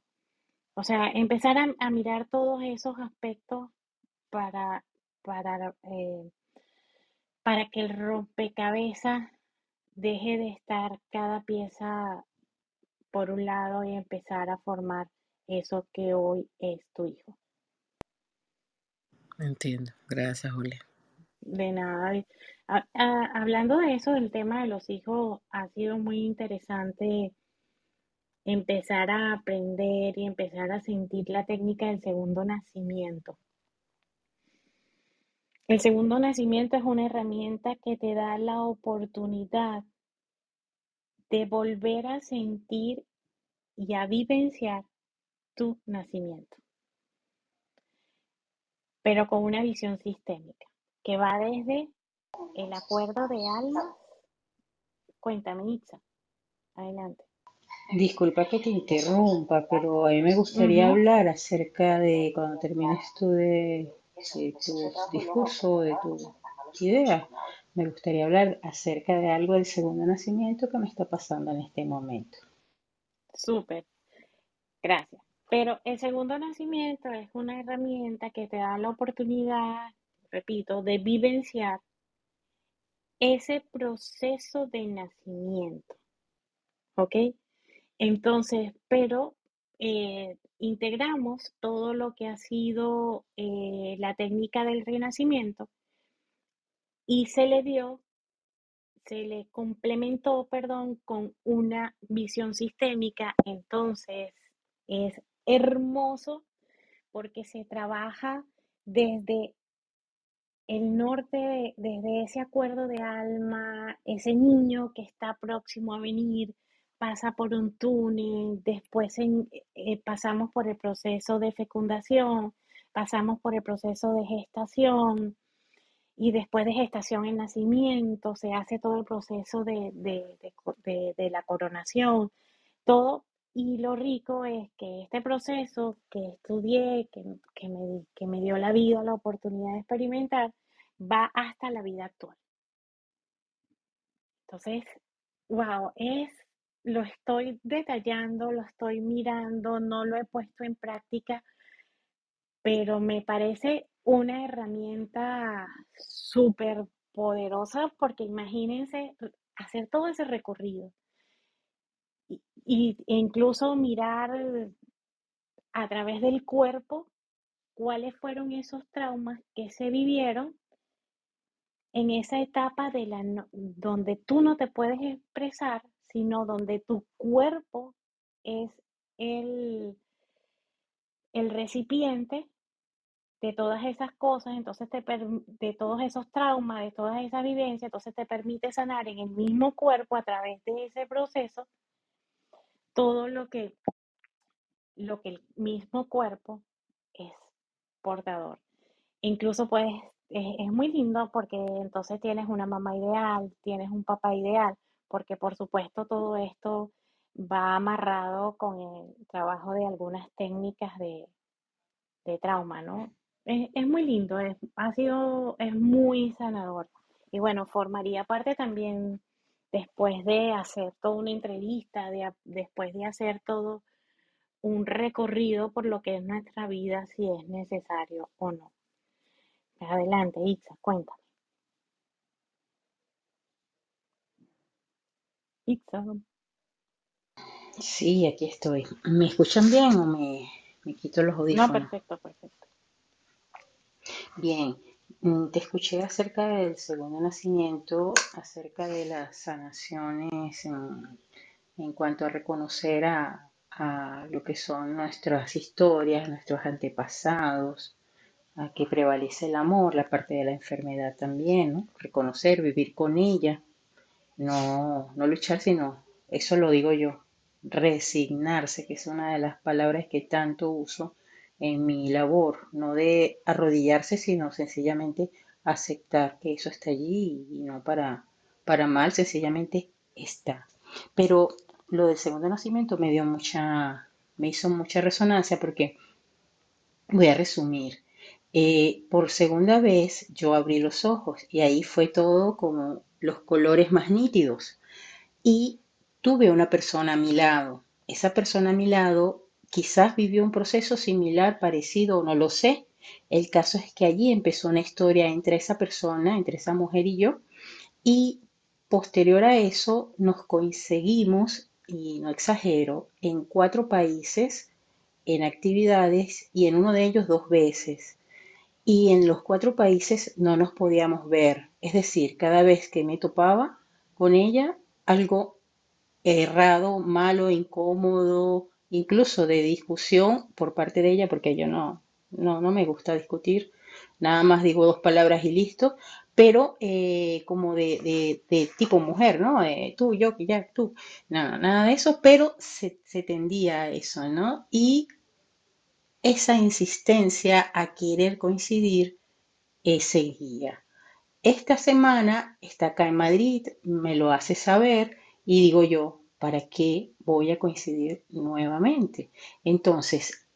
O sea, empezar a, mirar todos esos aspectos para, para, eh, para que el rompecabezas deje de estar cada pieza por un lado y empezar a formar eso que hoy es tu hijo. Entiendo. Gracias, Julia. De nada. hablando de eso, del tema de los hijos, ha sido muy interesante empezar a aprender y empezar a sentir la técnica del segundo nacimiento. El segundo nacimiento es una herramienta que te da la oportunidad de volver a sentir y a vivenciar tu nacimiento, pero con una visión sistémica que va desde el acuerdo de almas. Cuéntame, Itza. Adelante. Disculpa que te interrumpa, pero a mí me gustaría hablar acerca de cuando termines tú de, tu discurso, de tu idea. Me gustaría hablar acerca de algo del segundo nacimiento que me está pasando en este momento. Súper, gracias. Pero el segundo nacimiento es una herramienta que te da la oportunidad repito, de vivenciar ese proceso de nacimiento, ¿ok? Entonces, pero eh, integramos todo lo que ha sido eh, la técnica del renacimiento y se le dio, se le complementó, perdón, con una visión sistémica. Entonces, es hermoso porque se trabaja desde el norte, desde ese acuerdo de alma, ese niño que está próximo a venir, pasa por un túnel, después eh, pasamos por el proceso de fecundación, pasamos por el proceso de gestación y después de gestación el nacimiento, se hace todo el proceso de, de la coronación, todo y lo rico es que este proceso que estudié, que, me, que me dio la vida, la oportunidad de experimentar, va hasta la vida actual. Entonces, wow, es, lo estoy detallando, lo estoy mirando, no lo he puesto en práctica, pero me parece una herramienta súper poderosa porque imagínense hacer todo ese recorrido y, incluso mirar a través del cuerpo cuáles fueron esos traumas que se vivieron en esa etapa de la donde tú no te puedes expresar, sino donde tu cuerpo es el, el recipiente de todas esas cosas, entonces te de todos esos traumas, de todas esas vivencias, entonces te permite sanar en el mismo cuerpo a través de ese proceso todo lo que, lo que el mismo cuerpo es portador. Incluso pues es, muy lindo porque entonces tienes una mamá ideal, tienes un papá ideal, porque por supuesto todo esto va amarrado con el trabajo de algunas técnicas de, trauma, ¿no? Es, muy lindo, es, ha sido, es muy sanador. Y bueno, formaría parte también después de hacer toda una entrevista, después de hacer todo un recorrido por lo que es nuestra vida, si es necesario o no. Adelante, Itza, cuéntame. Sí, aquí estoy. ¿Me escuchan bien o me, me quito los audífonos? No, perfecto, perfecto. Bien, Mm, te escuché acerca del segundo nacimiento, acerca de las sanaciones en, cuanto a reconocer a, lo que son nuestras historias, nuestros antepasados, a que prevalece el amor, la parte de la enfermedad también, reconocer, vivir con ella, no, no luchar, sino, eso lo digo yo, resignarse, que es una de las palabras que tanto uso en mi labor, no de arrodillarse, sino sencillamente aceptar que eso está allí y no para, para mal, sencillamente está. Pero lo del segundo nacimiento me dio mucha, me hizo mucha resonancia porque voy a resumir. Eh, por segunda vez yo abrí los ojos y ahí fue todo como los colores más nítidos. Y tuve una persona a mi lado. Esa persona a mi lado Quizás vivió un proceso similar, parecido, no lo sé. El caso es que allí empezó una historia entre esa persona, entre esa mujer y yo, y posterior a eso nos conseguimos, y no exagero, en cuatro países, en actividades y en uno de ellos dos veces. Y en los cuatro países no nos podíamos ver. Es decir, cada vez que me topaba con ella, algo errado, malo, incómodo, incluso de discusión por parte de ella, porque yo no, no, no me gusta discutir, nada más digo dos palabras y listo, pero eh, como de, de, tipo mujer, ¿no? tú, yo, que ya, tú, nada, nada de eso, pero se, se tendía a eso, ¿no? Y esa insistencia a querer coincidir eh, seguía. Esta semana está acá en Madrid, me lo hace saber y digo yo, ¿para qué voy a coincidir nuevamente? Entonces,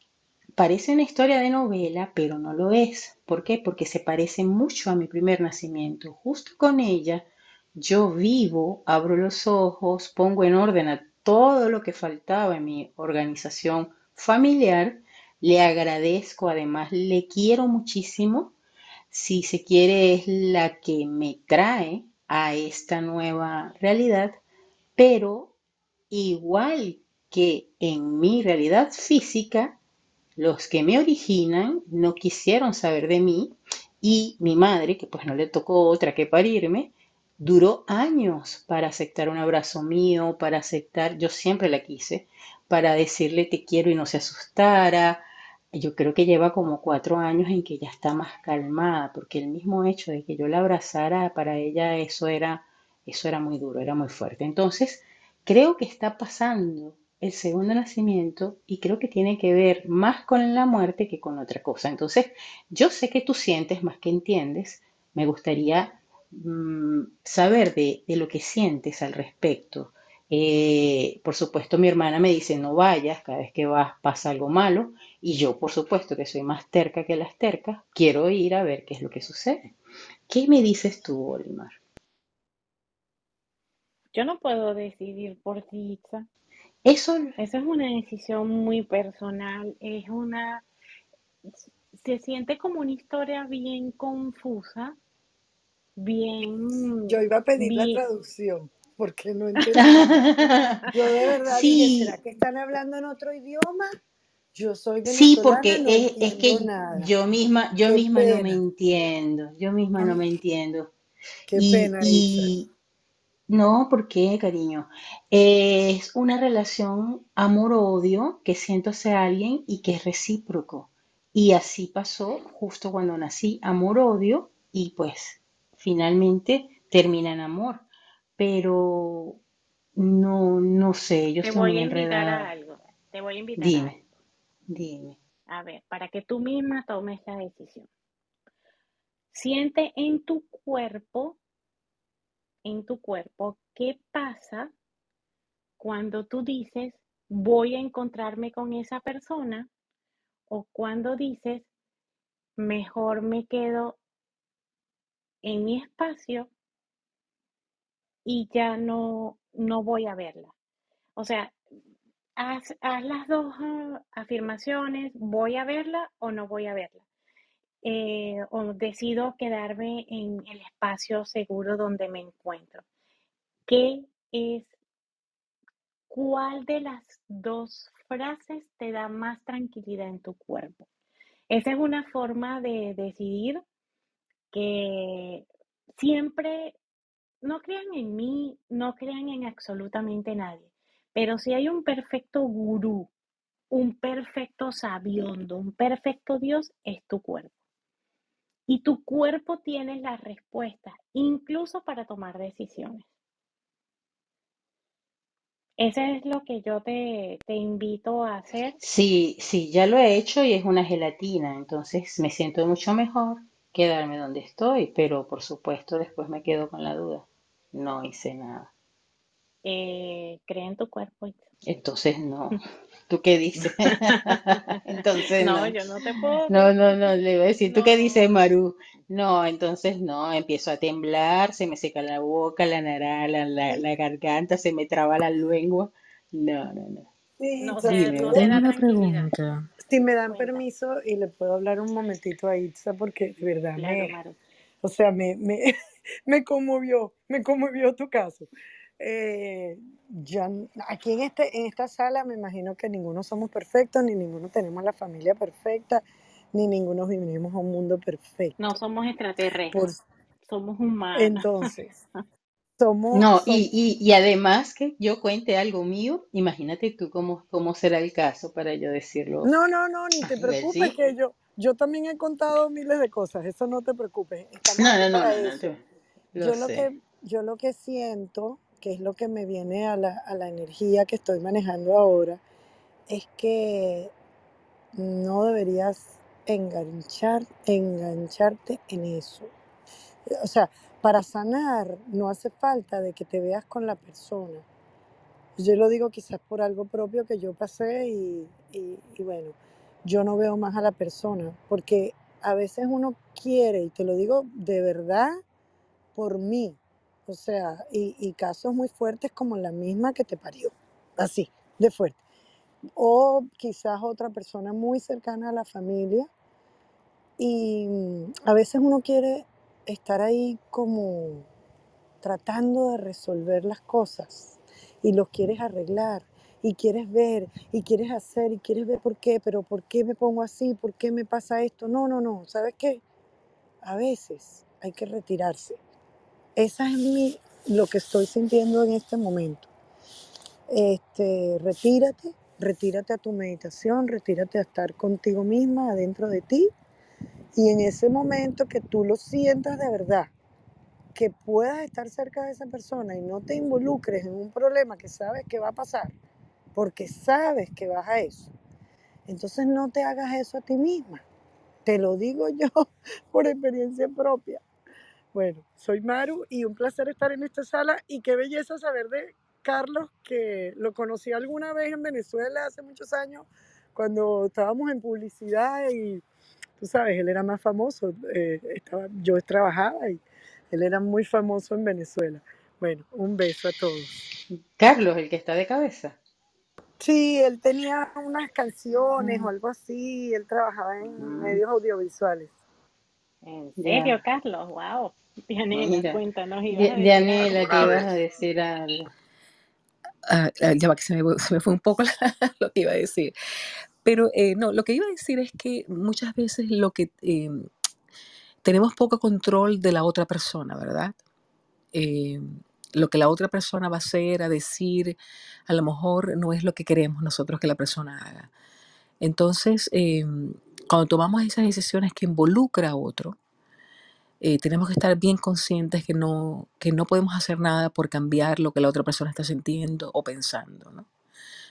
parece una historia de novela, pero no lo es. ¿Por qué? Porque se parece mucho a mi primer nacimiento. Justo con ella, yo vivo, abro los ojos, pongo en orden a todo lo que faltaba en mi organización familiar, le agradezco, además le quiero muchísimo, si se quiere es la que me trae a esta nueva realidad, pero igual que en mi realidad física, los que me originan no quisieron saber de mí y mi madre, que pues no le tocó otra que parirme, duró años para aceptar un abrazo mío, para aceptar, yo siempre la quise, para decirle te quiero y no se asustara. Yo creo que lleva como cuatro años en que ya está más calmada, porque el mismo hecho de que yo la abrazara, para ella eso era, eso era muy duro, era muy fuerte. Entonces, creo que está pasando el segundo nacimiento y creo que tiene que ver más con la muerte que con otra cosa. Entonces, yo sé que tú sientes más que entiendes. Me gustaría mm, saber de, de, lo que sientes al respecto. Eh, por supuesto, mi hermana me dice, no vayas, cada vez que vas pasa algo malo. Y yo, por supuesto, que soy más terca que las tercas, quiero ir a ver qué es lo que sucede. ¿Qué me dices tú, Olimar? Yo no puedo decidir por ti, Itza. Eso, Esa es una decisión muy personal, es una, se siente como una historia bien confusa, bien, Yo iba a pedir la traducción porque no entendía. Yo de verdad dije, ¿será sí, que están hablando en otro idioma? Yo soy sí, porque no es, es que nada. yo misma, yo Qué misma no me entiendo, yo misma no me entiendo. qué Y, pena, y no, ¿por qué, cariño? Es una relación amor-odio que siento hacia alguien y que es recíproco. Y así pasó justo cuando nací, amor-odio, y pues finalmente termina en amor. Pero no, no sé, yo te estoy voy muy a invitar a enredada. algo, te voy a invitar a Dime, algo. dime. A ver, para que tú misma tomes la decisión. Siente en tu cuerpo, en tu cuerpo, qué pasa cuando tú dices, voy a encontrarme con esa persona, o cuando dices, mejor me quedo en mi espacio y ya no, no voy a verla. O sea, haz, haz las dos ah, afirmaciones, voy a verla o no voy a verla. Eh, o decido quedarme en el espacio seguro donde me encuentro. ¿Qué es, cuál de las dos frases te da más tranquilidad en tu cuerpo? Esa es una forma de decidir que siempre no crean en mí, no crean en absolutamente nadie, pero si hay un perfecto gurú, un perfecto sabiondo, un perfecto Dios, es tu cuerpo. Y tu cuerpo tiene las respuestas, incluso para tomar decisiones. Eso es lo que yo te, te invito a hacer. Sí, sí, ya lo he hecho y es una gelatina, entonces me siento mucho mejor quedarme donde estoy, pero por supuesto después me quedo con la duda. No hice nada. Eh, cree en tu cuerpo. Itza. Entonces no. ¿Tú qué dices? Entonces No, no. yo no te puedo No, no, no, le voy a decir, ¿tú qué dices, No, Maru? No, entonces no, empiezo a temblar, se me seca la boca, la nariz, la, la, la garganta, se me traba la lengua. No, no, no. Sí, no no Tengo da una pregunta. si me dan permiso y le puedo hablar un momentito a Itza porque de verdad Claro, me, Maru. o sea, me, me, me conmovió, me conmovió tu caso. Eh, ya, aquí en, este, en esta sala me imagino que ninguno somos perfectos, ni ninguno tenemos la familia perfecta, ni ninguno vivimos un mundo No perfecto. somos Por, extraterrestres, somos humanos. entonces, somos, No, som- y, y, y además que yo cuente algo mío, imagínate tú cómo, cómo será el caso para yo decirlo no, no, no, ni te preocupes ¿sí? que yo, yo también he contado miles de cosas, eso no te preocupes, estamos No, no, no, no, no, lo Yo lo que, yo lo que siento, que es lo que me viene a la, a la energía que estoy manejando ahora, es que no deberías enganchar, engancharte en eso. O sea, para sanar no hace falta de que te veas con la persona. Yo lo digo quizás por algo propio que yo pasé y, y- y bueno, yo no veo más a la persona, porque a veces uno quiere, y te lo digo de verdad, por mí. O sea, y, y casos muy fuertes como la misma que te parió, así, de fuerte. O quizás otra persona muy cercana a la familia. Y mm, a veces uno quiere estar ahí como, tratando de resolver las cosas y los quieres arreglar y quieres ver y quieres hacer y quieres ver por qué, pero ¿por qué me pongo así? ¿Por qué me pasa esto? No, no, no, ¿sabes qué? A veces hay que retirarse. Esa es mi, lo que estoy sintiendo en este momento. Este, retírate, retírate a tu meditación, retírate a estar contigo misma, adentro de ti, y en ese momento que tú lo sientas de verdad, que puedas estar cerca de esa persona y no te involucres en un problema que sabes que va a pasar, porque sabes que vas a eso. Entonces no te hagas eso a ti misma. Te lo digo yo por experiencia propia. Bueno, soy Maru y un placer estar en esta sala y qué belleza saber de Carlos, que lo conocí alguna vez en Venezuela hace muchos años, cuando estábamos en publicidad y tú sabes, él era más famoso, eh, estaba, yo trabajaba y él era muy famoso en Venezuela. Bueno, un beso a todos. Carlos, el que está de cabeza. Sí, él tenía unas canciones Mm, o algo así, él trabajaba en mm, medios audiovisuales. ¿En ya, serio, Carlos? Wow. Dianela, cuéntanos, Dianela, ¿Alguna ibas a decir algo. Ah, ah, ya va, que se me, se me fue un poco la- lo que iba a decir. Pero eh, no, lo que iba a decir es que muchas veces lo que eh, tenemos poco control de la otra persona, ¿verdad? Eh, lo que la otra persona va a hacer, a decir, a lo mejor no es lo que queremos nosotros que la persona haga. Entonces, eh, cuando tomamos esas decisiones que involucra a otro, eh, tenemos que estar bien conscientes que no, que no podemos hacer nada por cambiar lo que la otra persona está sintiendo o pensando, ¿no?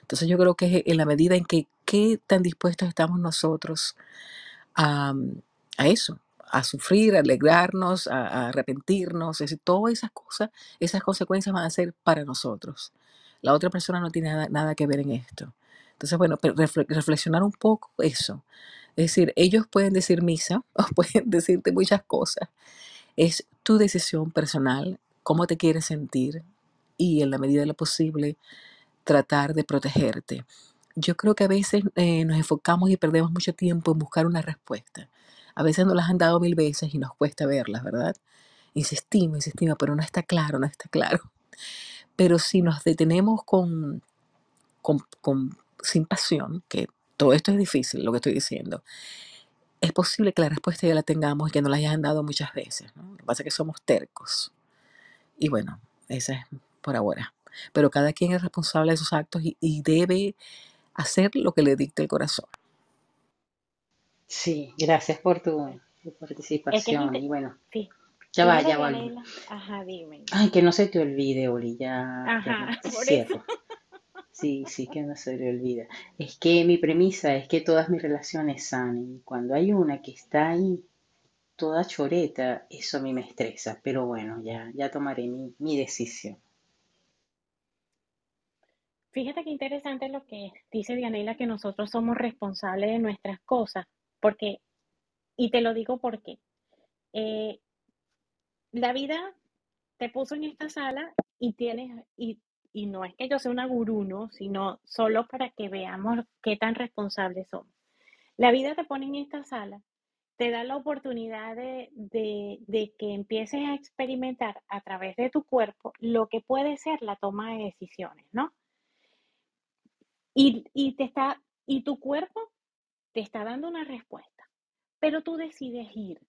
Entonces yo creo que en la medida en que qué tan dispuestos estamos nosotros a, a eso, a sufrir, a alegrarnos, a, a arrepentirnos, es todas esas cosas, esas consecuencias van a ser para nosotros. La otra persona no tiene nada, nada que ver en esto. Entonces, bueno, reflexionar un poco eso. Es decir, ellos pueden decir misa o pueden decirte muchas cosas. Es tu decisión personal, cómo te quieres sentir y en la medida de lo posible tratar de protegerte. Yo creo que a veces eh, nos enfocamos y perdemos mucho tiempo en buscar una respuesta. A veces nos las han dado mil veces y nos cuesta verlas, ¿verdad? Insistimos, insistimos, pero no está claro, no está claro. Pero si nos detenemos con, con, con- sin pasión, que todo esto es difícil, lo que estoy diciendo, es posible que la respuesta ya la tengamos y que nos la hayan dado muchas veces. ¿no? Lo que pasa es que somos tercos. Y bueno, esa es por ahora. Pero cada quien es responsable de sus actos y, y debe hacer lo que le dicte el corazón. Sí, gracias por tu, tu Es que es participación. Y bueno, sí. ya va, ya va. Ajá, dime. Ay, que no se te olvide, Oli, ya, ya Ajá, eso. Sí, sí, que no se le olvida. Es que mi premisa es que todas mis relaciones sanen. Y cuando hay una que está ahí toda choreta, eso a mí me estresa. Pero bueno, ya, ya tomaré mi, mi decisión. Fíjate qué interesante lo que dice Dianela, que nosotros somos responsables de nuestras cosas, porque, y te lo digo porque eh, la vida te puso en esta sala y tienes, y, y no es que yo sea una gurú, ¿no? Sino solo para que veamos qué tan responsables somos. La vida te pone en esta sala, te da la oportunidad de, de, que empieces a experimentar a través de tu cuerpo lo que puede ser la toma de decisiones, ¿no? Y, y te está, y tu cuerpo te está dando una respuesta, pero tú decides ir.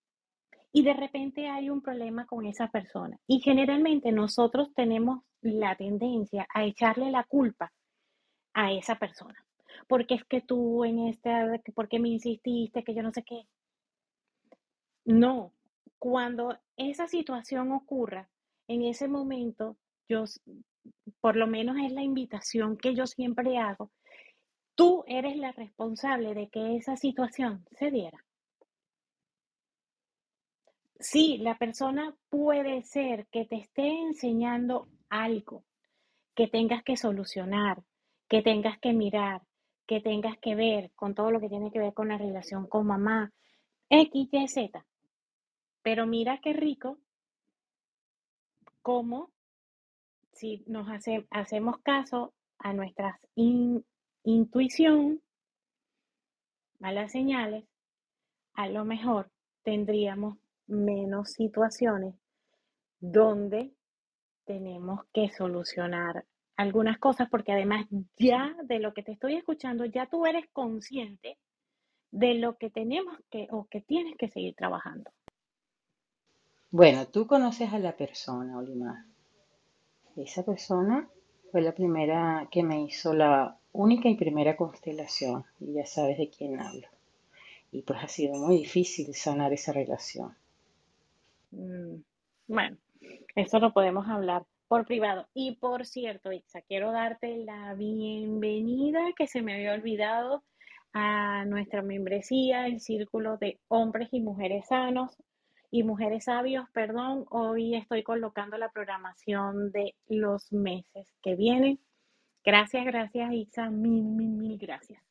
Y de repente hay un problema con esa persona. Y generalmente nosotros tenemos la tendencia a echarle la culpa a esa persona. Porque es que tú en esta, porque me insististe, que yo no sé qué. No, cuando esa situación ocurra, en ese momento, yo, por lo menos es la invitación que yo siempre hago, tú eres la responsable de que esa situación se diera. Sí, la persona puede ser que te esté enseñando algo que tengas que solucionar, que tengas que mirar, que tengas que ver con todo lo que tiene que ver con la relación con mamá, X, Y, Z. Pero mira qué rico cómo si nos hace- hacemos caso a nuestra intuición, a señales, a lo mejor tendríamos menos situaciones donde tenemos que solucionar algunas cosas porque además ya de lo que te estoy escuchando, ya tú eres consciente de lo que tenemos que o que tienes que seguir trabajando. Bueno, tú conoces a la persona, Olimar. Esa persona fue la primera que me hizo la única y primera constelación, y ya sabes de quién hablo. Y pues ha sido muy difícil sanar esa relación. Mm, bueno, eso lo podemos hablar por privado. Y por cierto, Itza, quiero darte la bienvenida que se me había olvidado a nuestra membresía, el Círculo de Hombres y Mujeres Sanos y Mujeres Sabios, perdón. Hoy estoy colocando la programación de los meses que vienen. Gracias, gracias, Itza, mil, mil, mil gracias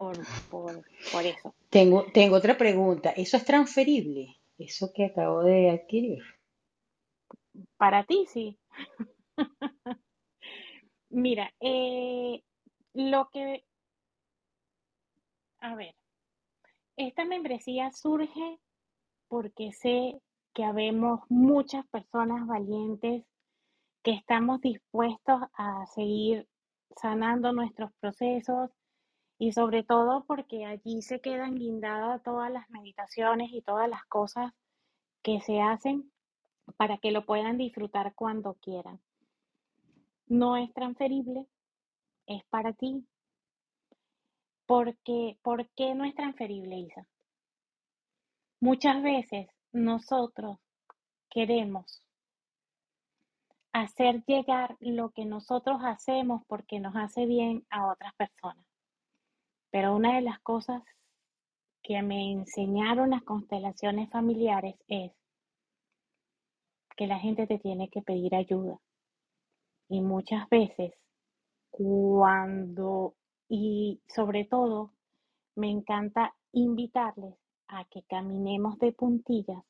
por, por, por eso. Tengo, tengo otra pregunta. ¿Eso es transferible? Eso que acabo de adquirir. Para ti, sí. Mira, eh, lo que, a ver, esta membresía surge porque sé que habemos muchas personas valientes que estamos dispuestos a seguir sanando nuestros procesos y sobre todo porque allí se quedan guindadas todas las meditaciones y todas las cosas que se hacen para que lo puedan disfrutar cuando quieran. No es transferible, es para ti. Porque, ¿Por qué no es transferible, Isa? Muchas veces nosotros queremos hacer llegar lo que nosotros hacemos porque nos hace bien a otras personas. Pero una de las cosas que me enseñaron las constelaciones familiares es que la gente te tiene que pedir ayuda. Y muchas veces, cuando, y sobre todo, me encanta invitarles a que caminemos de puntillas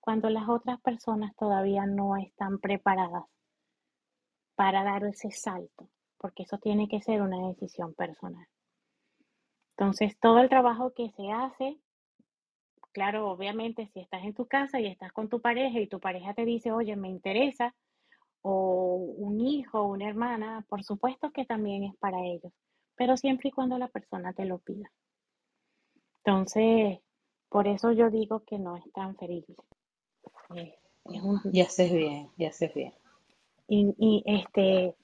cuando las otras personas todavía no están preparadas para dar ese salto, porque eso tiene que ser una decisión personal. Entonces, todo el trabajo que se hace Claro, obviamente, si estás en tu casa y estás con tu pareja y tu pareja te dice, oye, me interesa, o un hijo una hermana, por supuesto que también es para ellos, pero siempre y cuando la persona te lo pida. Entonces, por eso yo digo que no es transferible. Eh, ya haces bien, ya haces bien. Y, y este,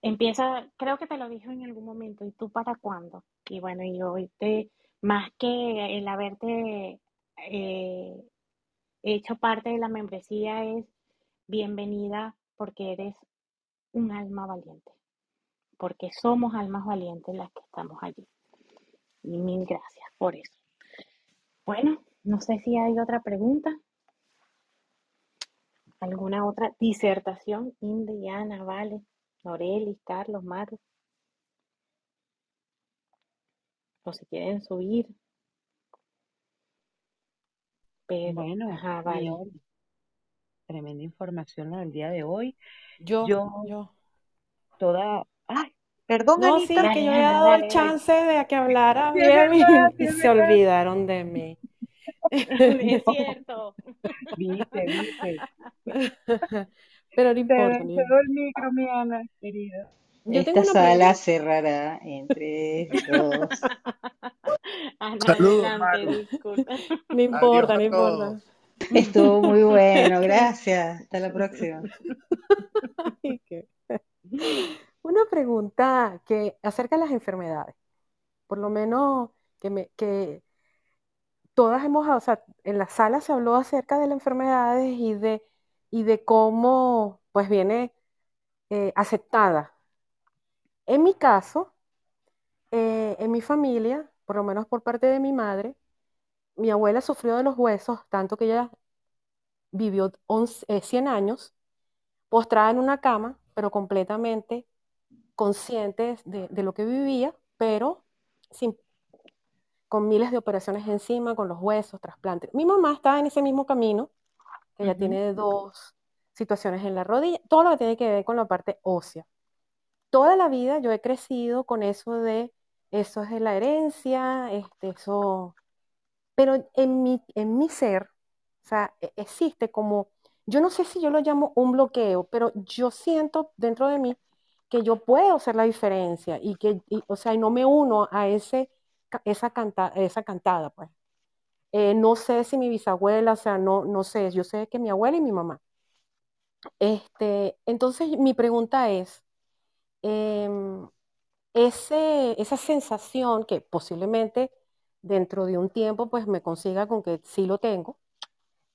empieza, creo que te lo dijo en algún momento, ¿y tú para cuándo? Y bueno, y hoy te, más que el haberte eh, hecho parte de la membresía es bienvenida porque eres un alma valiente, porque somos almas valientes las que estamos allí. Y mil gracias por eso. Bueno, no sé si hay otra pregunta. ¿Alguna otra disertación? Indiana, Vale, Norelis, Carlos, Maru. O si quieren subir. Bueno, tremenda información del día de hoy. Yo, Yo, yo. toda, ay, perdón, No, sí, Anita. que yo había dado el chance de que hablara bien y, sí, se olvidaron de mí. Es cierto. Viste, viste. Pero no Te importa, cedo el micro, mi Ana, querida. Yo tengo Esta una sala pregunta. cerrará en tres, dos. Ana, Saludos. No importa, no importa. Estuvo muy bueno, gracias. Hasta la próxima. Una pregunta que acerca de las enfermedades. Por lo menos que me, que todas hemos, o sea, en la sala se habló acerca de las enfermedades y de, y de cómo pues viene eh, aceptada. En mi caso, eh, en mi familia, por lo menos por parte de mi madre, mi abuela sufrió de los huesos, tanto que ella vivió 11 eh, 100 años postrada en una cama, pero completamente consciente de, de lo que vivía, pero sin, con miles de operaciones encima, con los huesos, trasplantes. Mi mamá está en ese mismo camino, que ella tiene dos situaciones en la rodilla, todo lo que tiene que ver con la parte ósea. Toda la vida yo he crecido con eso de, eso es de la herencia, este, eso, pero en mi, en mi ser, o sea, e- existe como, yo no sé si yo lo llamo un bloqueo, pero yo siento dentro de mí que yo puedo hacer la diferencia y que, o sea, no me uno a ese, esa, canta, esa cantada, pues. Eh, no sé si mi bisabuela, o sea, no, no sé, yo sé que mi abuela y mi mamá. Este, entonces, mi pregunta es, em, esa sensación que posiblemente dentro de un tiempo pues me consiga con que sí lo tengo,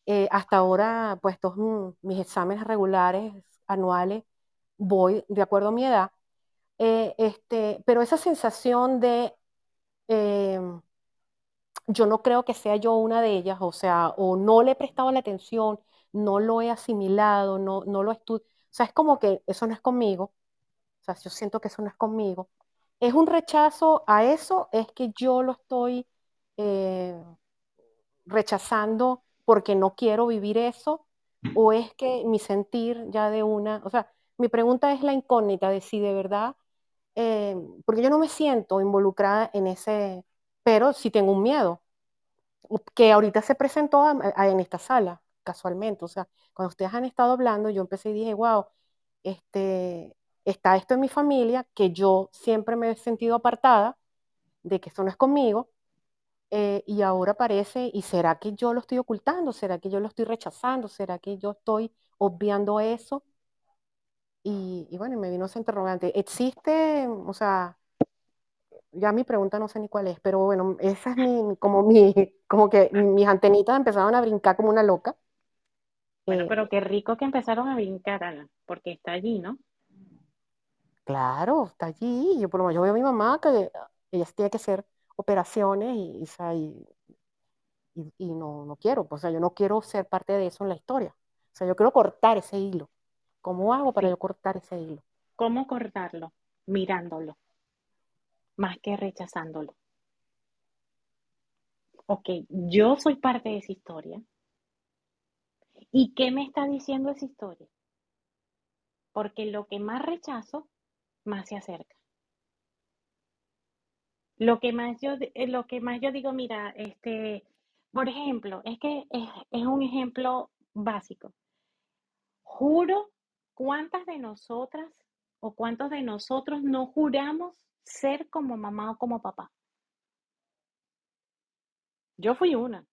eh, hasta ahora pues todos mis exámenes regulares anuales voy de acuerdo a mi edad, eh, este, pero esa sensación de em, yo no creo que sea yo una de ellas, o sea, o no le he prestado la atención, no lo he asimilado, no, no lo estudio, o sea, es como que eso no es conmigo, o sea, yo siento que eso no es conmigo. ¿Es un rechazo a eso? ¿Es que yo lo estoy eh, rechazando porque no quiero vivir eso? ¿O es que mi sentir ya de una, o sea, mi pregunta es la incógnita de si de verdad, eh, porque yo no me siento involucrada en ese, pero sí tengo un miedo, que ahorita se presentó en esta sala, casualmente. O sea, cuando ustedes han estado hablando, yo empecé y dije, wow, este, está esto en mi familia, que yo siempre me he sentido apartada, de que esto no es conmigo, eh, y ahora parece, ¿y será que yo lo estoy ocultando? ¿Será que yo lo estoy rechazando? ¿Será que yo estoy obviando eso? Y, y bueno, me vino ese interrogante. ¿Existe, o sea, ya mi pregunta no sé ni cuál es, pero bueno, esa es mi, como mi, como que mis antenitas empezaron a brincar como una loca. Bueno, Eh, pero qué rico que empezaron a brincar, Ana, porque está allí, ¿no? Claro, está allí. Yo por lo menos yo veo a mi mamá que ella tiene que hacer operaciones y, no, no quiero, o sea, yo no quiero ser parte de eso en la historia. O sea, yo quiero cortar ese hilo. ¿Cómo hago para Sí. yo cortar ese hilo? ¿Cómo cortarlo? Mirándolo, más que rechazándolo. Ok, yo soy parte de esa historia. ¿Y qué me está diciendo esa historia? Porque lo que más rechazo, más se acerca. Lo que más yo, eh, lo que más yo digo, mira, este, por ejemplo, es que es, es un ejemplo básico. Juro, ¿cuántas de nosotras o cuántos de nosotros no juramos ser como mamá o como papá? Yo fui una.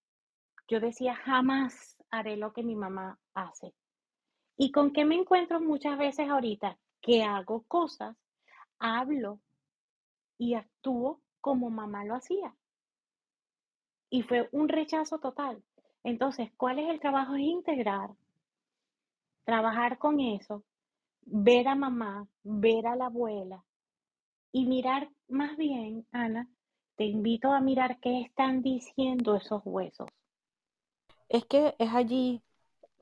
Yo decía, jamás haré lo que mi mamá hace. ¿Y con qué me encuentro muchas veces ahorita? Que hago cosas, hablo y actúo como mamá lo hacía. Y fue un rechazo total. Entonces, ¿cuál es el trabajo? Es integrar, trabajar con eso, ver a mamá, ver a la abuela y mirar más bien, Ana, te invito a mirar qué están diciendo esos huesos. Es que es allí,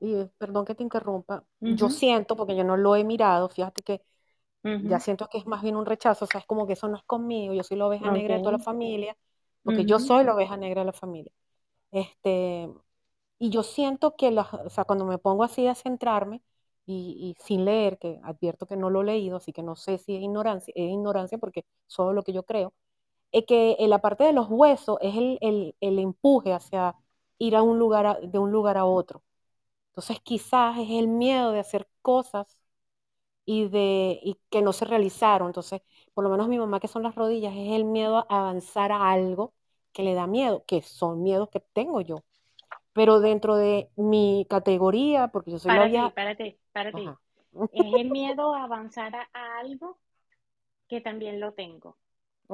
y perdón que te interrumpa, yo siento, porque yo no lo he mirado, fíjate que ya siento que es más bien un rechazo, o sea, es como que eso no es conmigo, yo soy la oveja negra de toda la familia, porque yo soy la oveja negra de la familia. Este, y yo siento que, las- o sea, cuando me pongo así a centrarme y, y sin leer, que advierto que no lo he leído, así que no sé si es ignorancia, es ignorancia porque solo lo que yo creo, es que en la parte de los huesos es el, el- el empuje hacia ir a un lugar a- de un lugar a otro. Entonces quizás es el miedo de hacer cosas y de y que no se realizaron. Entonces, por lo menos mi mamá que son las rodillas es el miedo a avanzar a algo que le da miedo, que son miedos que tengo yo. Pero dentro de mi categoría, porque yo soy la Párate, vieja, párate, párate. ajá. Es el miedo a avanzar a, a algo que también lo tengo.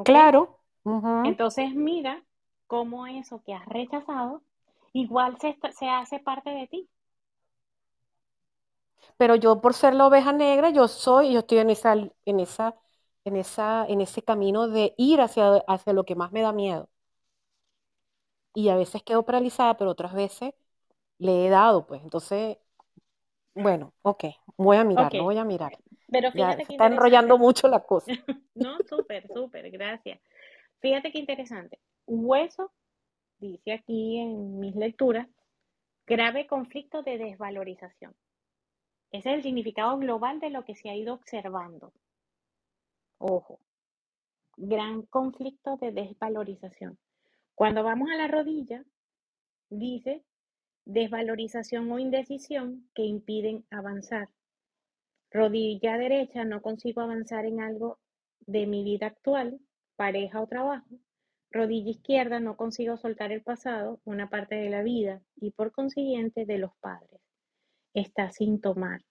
Claro. Entonces mira cómo eso que has rechazado igual se, se hace parte de ti. Pero yo por ser la oveja negra, yo soy, yo estoy en esa, en esa, en esa, en ese camino de ir hacia, hacia lo que más me da miedo. Y a veces quedo paralizada, pero otras veces le he dado, pues. Entonces, bueno, ok, voy a mirar, Ok, lo voy a mirar. pero fíjate qué está enrollando mucho la cosa. No, súper, súper, gracias. Fíjate qué interesante. Hueso, dice aquí en mis lecturas, grave conflicto de desvalorización. Ese es el significado global de lo que se ha ido observando. Ojo, gran conflicto de desvalorización. Cuando vamos a la rodilla, dice desvalorización o indecisión que impiden avanzar. Rodilla derecha, no consigo avanzar en algo de mi vida actual, pareja o trabajo. Rodilla izquierda, no consigo soltar el pasado, una parte de la vida y por consiguiente de los padres. Está sin tomar.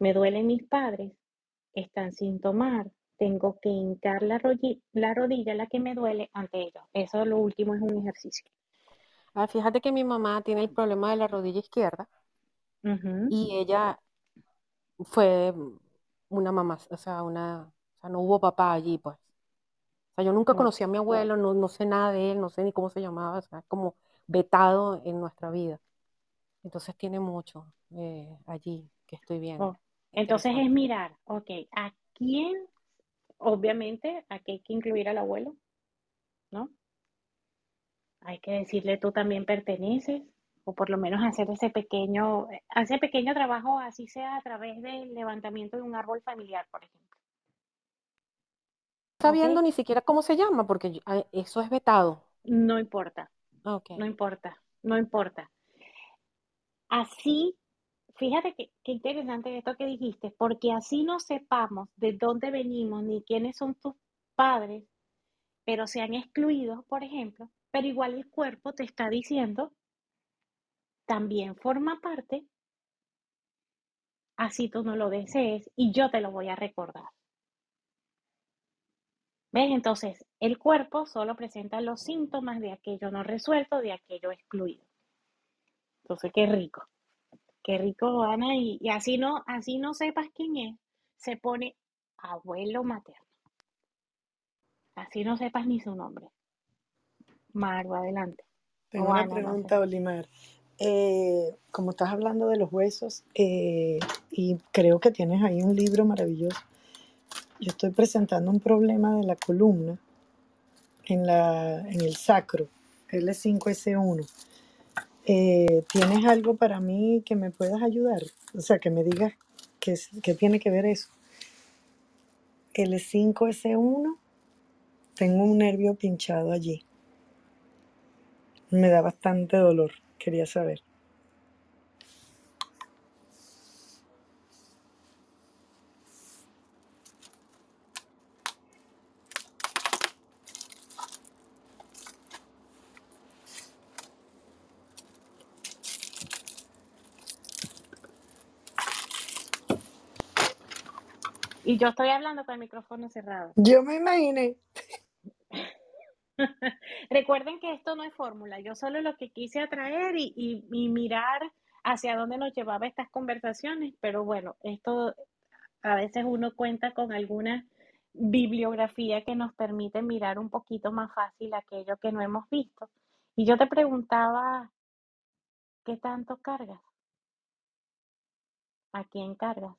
Me duelen mis padres, están sin tomar. Tengo que hincar la, la rodilla, la que me duele, ante ellos. Eso lo último es un ejercicio. Ah, fíjate que mi mamá tiene el problema de la rodilla izquierda y ella fue una mamá, o sea, una, o sea, no hubo papá allí, pues. O sea, yo nunca conocí a mi abuelo, no, no sé nada de él, no sé ni cómo se llamaba, o sea, como vetado en nuestra vida. Entonces tiene mucho eh, allí que estoy viendo. Oh, entonces es mirar, ok, ¿a quién? Obviamente, aquí hay que incluir al abuelo, ¿no? Hay que decirle tú también perteneces, o por lo menos hacer ese pequeño, ese pequeño trabajo, así sea a través del levantamiento de un árbol familiar, por ejemplo. está viendo ni siquiera cómo se llama, porque eso es vetado. No importa. Okay. No importa, no importa. Así, fíjate qué interesante esto que dijiste, porque así no sepamos de dónde venimos ni quiénes son tus padres, pero se han excluido, por ejemplo, pero igual el cuerpo te está diciendo, también forma parte, así tú no lo desees y yo te lo voy a recordar. ¿Ves? Entonces, el cuerpo solo presenta los síntomas de aquello no resuelto, de aquello excluido. Entonces, qué rico. Qué rico, Ana. Y, y así, no, así no sepas quién es, se pone abuelo materno. Así no sepas ni su nombre. Maru, adelante. Tengo una pregunta, Olimar. Eh, como estás hablando de los huesos, eh, y creo que tienes ahí un libro maravilloso, yo estoy presentando un problema de la columna en, la, en el sacro, L5S1. Eh, ¿Tienes algo para mí que me puedas ayudar? O sea, que me digas qué, qué tiene que ver eso. L5S1, tengo un nervio pinchado allí. Me da bastante dolor, quería saber. Y yo estoy hablando con el micrófono cerrado. Yo me imaginé. Recuerden que esto no es fórmula, yo solo lo que quise atraer y, mirar hacia dónde nos llevaba estas conversaciones, pero bueno, esto a veces uno cuenta con alguna bibliografía que nos permite mirar un poquito más fácil aquello que no hemos visto. Y yo te preguntaba, ¿qué tanto cargas? ¿A quién cargas?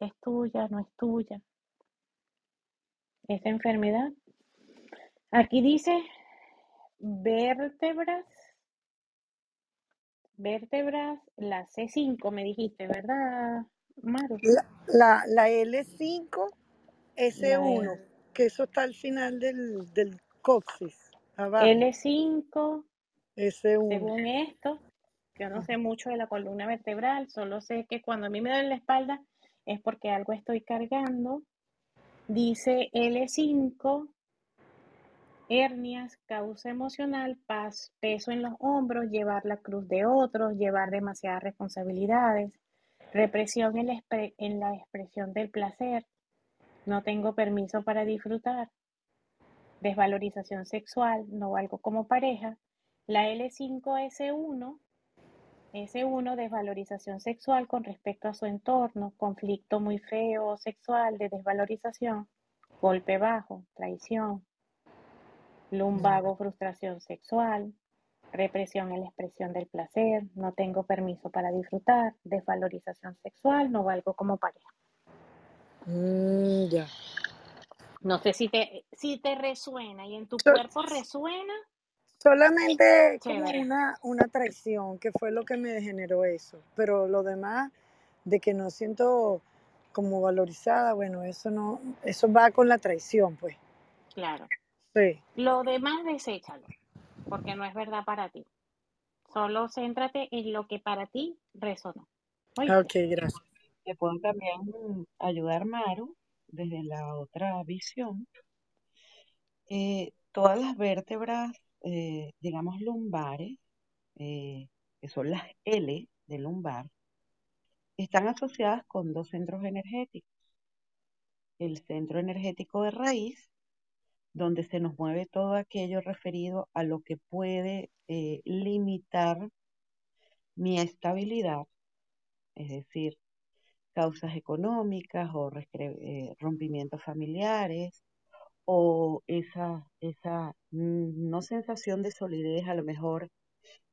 ¿Es tuya? ¿No es tuya? ¿Esa enfermedad? Aquí dice vértebras, vértebras, la C5 me dijiste, ¿verdad, Maru? La, la, L5, S1, que eso está al final del, del coxis, L5, S1. según esto, yo no sé mucho de la columna vertebral, solo sé que cuando a mí me duele la espalda es porque algo estoy cargando. Dice L5, hernias, causa emocional, paz, peso en los hombros, llevar la cruz de otros, llevar demasiadas responsabilidades, represión en la, la expresión del placer, no tengo permiso para disfrutar, desvalorización sexual, no valgo como pareja, la L5S1, S1, desvalorización sexual con respecto a su entorno, conflicto muy feo sexual de desvalorización, golpe bajo, traición, lumbago, frustración sexual, represión en la expresión del placer, no tengo permiso para disfrutar, desvalorización sexual, no valgo como pareja. Mm, ya. No sé si te, si te resuena y en tu cuerpo resuena. Solamente como una, una traición, que fue lo que me generó eso. Pero lo demás, de que no siento como valorizada, bueno, eso no, eso va con la traición, pues. Claro. Sí. Lo demás, deséchalo, porque no es verdad para ti. Solo céntrate en lo que para ti resonó. Ok, gracias. Te puedo también ayudar, Maru, desde la otra visión. Eh, todas las vértebras, eh, digamos, lumbares, eh, que son las L de lumbar, están asociadas con dos centros energéticos. El centro energético de raíz, donde se nos mueve todo aquello referido a lo que puede limitar mi estabilidad, es decir, causas económicas o rompimientos familiares, o esa, esa mm, no sensación de solidez a lo mejor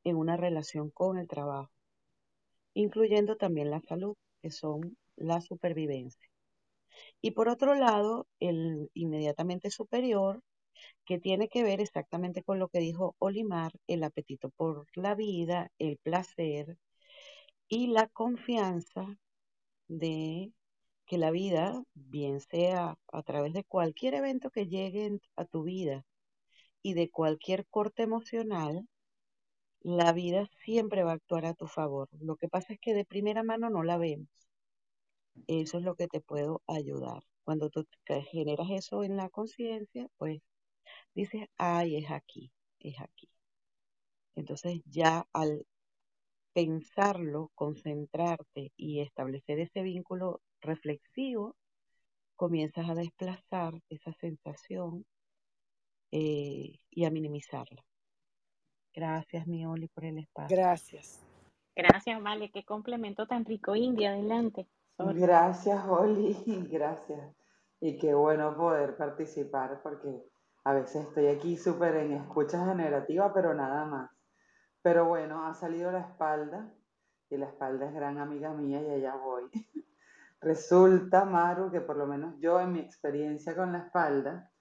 en una relación con el trabajo, incluyendo también la salud, que son la supervivencia. Y por otro lado, el inmediatamente superior, que tiene que ver exactamente con lo que dijo Olimar, el apetito por la vida, el placer y la confianza de que la vida, bien sea a través de cualquier evento que llegue a tu vida y de cualquier corte emocional, la vida siempre va a actuar a tu favor. Lo que pasa es que de primera mano no la vemos. Eso es lo que te puedo ayudar. Cuando tú generas eso en la conciencia, pues dices, ay, es aquí, es aquí. Entonces ya al pensarlo, concentrarte y establecer ese vínculo reflexivo, comienzas a desplazar esa sensación eh, y a minimizarla. Gracias, mi Oli, por el espacio. Gracias. Gracias, Vale. Qué complemento tan rico, India. Adelante. Gracias, Oli. Gracias. Y qué bueno poder participar porque a veces estoy aquí súper en escucha generativa, pero nada más. Pero bueno, ha salido la espalda y la espalda es gran amiga mía y allá voy. Resulta, Maru, que por lo menos yo en mi experiencia con la espalda,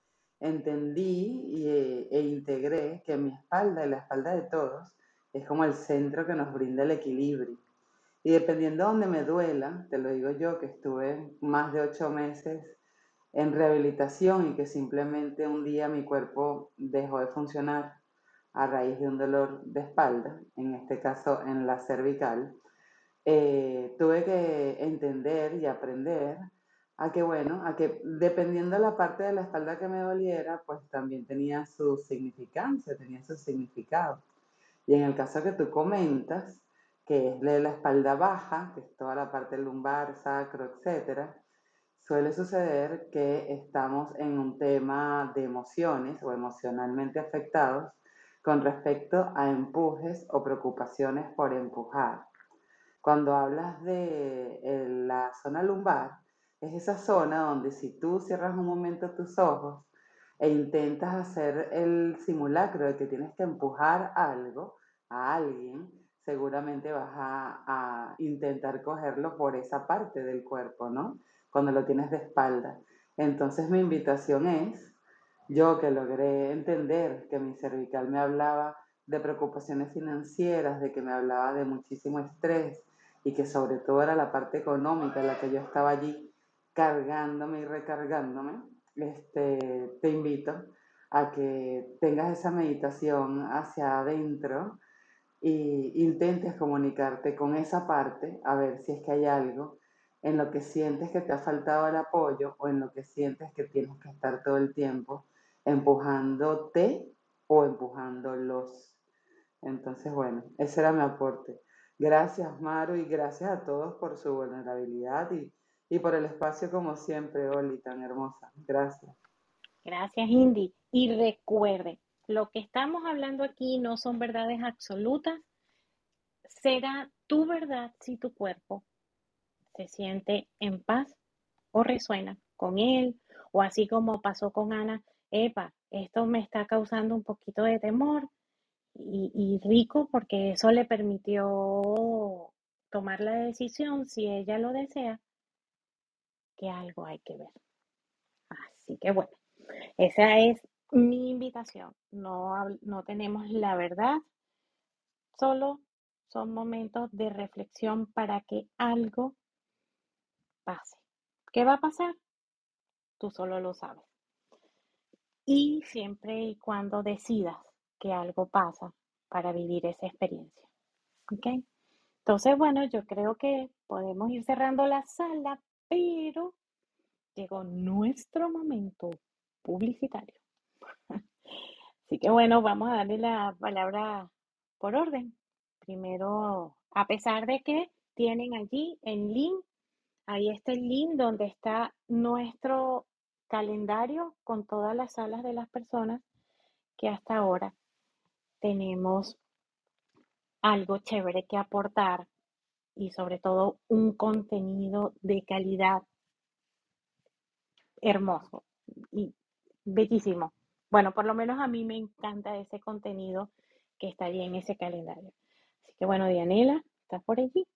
entendí e, e integré que mi espalda y la espalda de todos es como el centro que nos brinda el equilibrio. Y dependiendo de donde me duela, te lo digo yo, que estuve más de ocho meses en rehabilitación y que simplemente un día mi cuerpo dejó de funcionar a raíz de un dolor de espalda, en este caso en la cervical, eh, tuve que entender y aprender a que, bueno, a que dependiendo de la parte de la espalda que me doliera, pues también tenía su significancia, tenía su significado. Y en el caso que tú comentas, que es de la espalda baja, que es toda la parte lumbar, sacro, etcétera, suele suceder que estamos en un tema de emociones o emocionalmente afectados con respecto a empujes o preocupaciones por empujar. Cuando hablas de la zona lumbar, es esa zona donde si tú cierras un momento tus ojos e intentas hacer el simulacro de que tienes que empujar algo a alguien, seguramente vas a, a intentar cogerlo por esa parte del cuerpo, ¿no? Cuando lo tienes de espalda. Entonces mi invitación es, yo que logré entender que mi cervical me hablaba de preocupaciones financieras, de que me hablaba de muchísimo estrés, y que sobre todo era la parte económica en la que yo estaba allí cargándome y recargándome, este, te invito a que tengas esa meditación hacia adentro e intentes comunicarte con esa parte a ver si es que hay algo en lo que sientes que te ha faltado el apoyo o en lo que sientes que tienes que estar todo el tiempo empujándote o empujándolos. Entonces, bueno, ese era mi aporte. Gracias, Maru, y gracias a todos por su vulnerabilidad y, y por el espacio, como siempre, Oli, tan hermosa. Gracias. Gracias, Indy. Y recuerde, lo que estamos hablando aquí no son verdades absolutas. Será tu verdad si tu cuerpo se siente en paz o resuena con él, o así como pasó con Ana, epa, esto me está causando un poquito de temor, y, rico porque eso le permitió tomar la decisión, si ella lo desea, que algo hay que ver. Así que bueno, esa es mi invitación. No, no tenemos la verdad, solo son momentos de reflexión para que algo pase. ¿Qué va a pasar? Tú solo lo sabes. Y siempre y cuando decidas que algo pasa, para vivir esa experiencia. ¿Ok? Entonces, bueno, yo creo que podemos ir cerrando la sala, pero llegó nuestro momento publicitario. Así que bueno, vamos a darle la palabra por orden. Primero, a pesar de que tienen allí el link, ahí está el link donde está nuestro calendario con todas las salas de las personas que hasta ahora tenemos algo chévere que aportar y sobre todo un contenido de calidad hermoso y bellísimo. Bueno, por lo menos a mí me encanta ese contenido que está ahí en ese calendario. Así que bueno, Dianela, ¿estás por allí?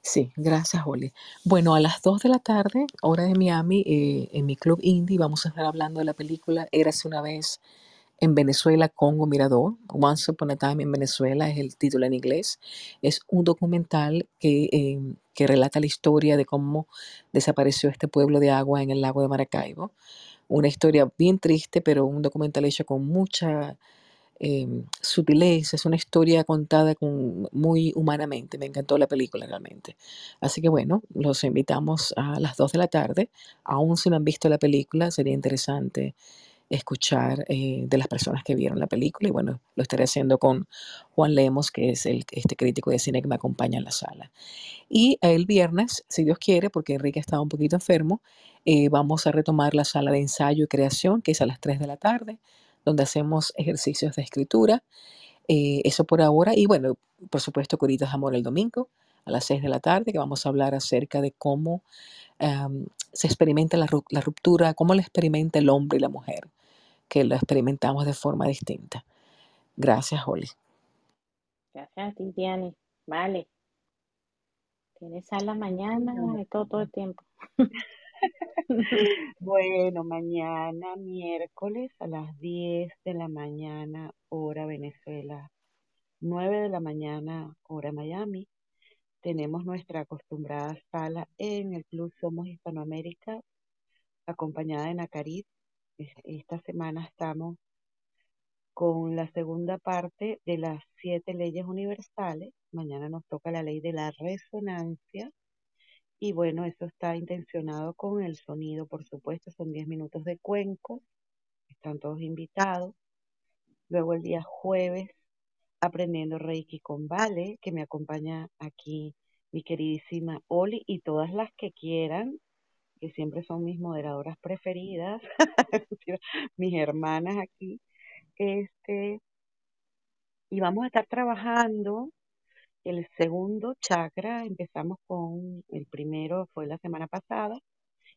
Sí, gracias, Oli. Bueno, a las 2 de la tarde, hora de Miami, eh, en mi club indie, vamos a estar hablando de la película Érase una vez en Venezuela, Congo Mirador. Once Upon a Time en Venezuela es el título en inglés. Es un documental que, eh, que relata la historia de cómo desapareció este pueblo de agua en el lago de Maracaibo. Una historia bien triste, pero un documental hecho con mucha em, sutileza. Es una historia contada con, muy humanamente. Me encantó la película realmente. Así que bueno, los invitamos a las 2 de la tarde. Aún si no han visto la película, sería interesante escuchar eh, de las personas que vieron la película y bueno, lo estaré haciendo con Juan Lemos, que es el, este crítico de cine que me acompaña en la sala. Y el viernes, si Dios quiere, porque Enrique estaba un poquito enfermo, eh, vamos a retomar la sala de ensayo y creación, que es a las 3 de la tarde, donde hacemos ejercicios de escritura. Eh, eso por ahora. Y bueno, por supuesto, Coritas Amor el domingo a las 6 de la tarde, que vamos a hablar acerca de cómo se experimenta la, la ruptura, cómo la experimenta el hombre y la mujer, que lo experimentamos de forma distinta. Gracias, Holly. Gracias a ti, Diane. Vale. Tienes sala mañana Bueno, y todo, todo el tiempo. bueno, mañana miércoles a las 10 de la mañana, hora Venezuela, 9 de la mañana, hora Miami. Tenemos nuestra acostumbrada sala en el Club Somos Hispanoamérica, acompañada de Nacarit. Es- Esta semana estamos con la segunda parte de las siete leyes universales. Mañana nos toca la ley de la resonancia. Y bueno, eso está intencionado con el sonido, por supuesto. Son 10 minutos de cuenco. Están todos invitados. Luego el día jueves, aprendiendo Reiki con Vale, que me acompaña aquí mi queridísima Oli y todas las que quieran, que siempre son mis moderadoras preferidas, mis hermanas aquí. Este, y vamos a estar trabajando el segundo chakra. Empezamos con el primero, fue la semana pasada,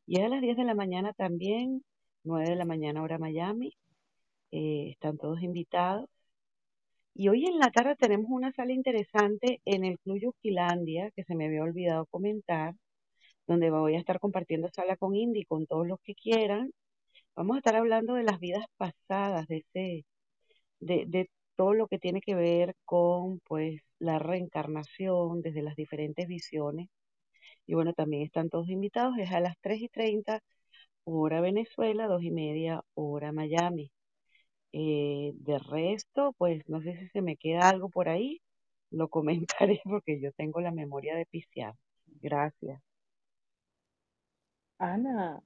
y es a las 10 de la mañana también, 9 de la mañana hora Miami. Eh, están todos invitados. Y hoy en la tarde tenemos una sala interesante en el Club Yuquilandia, que se me había olvidado comentar, donde voy a estar compartiendo sala con Indy, con todos los que quieran. Vamos a estar hablando de las vidas pasadas, de ese, de, de todo lo que tiene que ver con pues la reencarnación desde las diferentes visiones. Y bueno, también están todos invitados, es a las 3 y 30 hora Venezuela, 2 y media hora Miami. Eh, de resto, pues no sé si se me queda algo por ahí, lo comentaré porque yo tengo la memoria de pisciano. Gracias. Ana,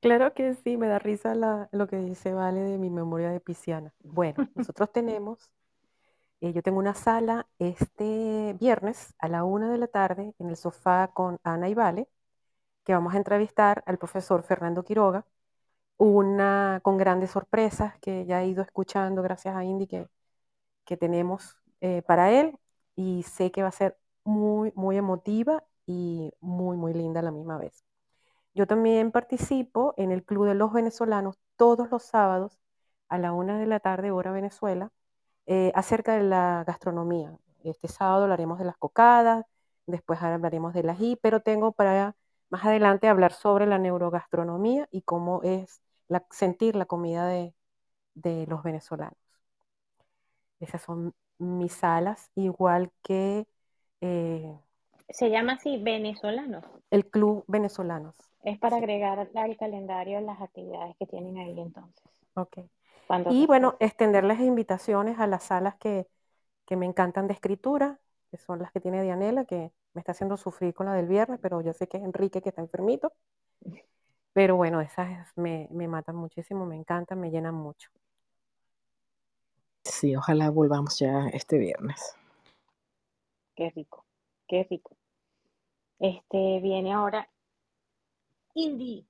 Claro que sí, me da risa la- lo que dice Vale de mi memoria de pisciana. Bueno, nosotros tenemos, eh, yo tengo una sala este viernes a la una de la tarde en el sofá con Ana y Vale, que vamos a entrevistar al profesor Fernando Quiroga, una con grandes sorpresas que ya he ido escuchando gracias a Indy que, que tenemos eh, para él y sé que va a ser muy, muy emotiva y muy, muy linda a la misma vez. Yo también participo en el Club de los Venezolanos todos los sábados a la una de la tarde, hora Venezuela, eh, acerca de la gastronomía. Este sábado hablaremos de las cocadas, después hablaremos del ají, pero tengo para más adelante hablar sobre la neurogastronomía y cómo es la- sentir la comida de, de los venezolanos. Esas son mis salas, igual que eh, se llama así venezolanos. el Club Venezolanos. Es para agregar al calendario las actividades que tienen ahí entonces. Ok. Cuando Y bueno, toque. extenderles invitaciones a las salas que, que me encantan de escritura, que son las que tiene Dianela, que me está haciendo sufrir con la del viernes, pero yo sé que es Enrique que está enfermito. Pero bueno, esas me, me matan muchísimo, me encantan, me llenan mucho. Sí, ojalá volvamos ya este viernes. Qué rico, qué rico. Este viene ahora Indy.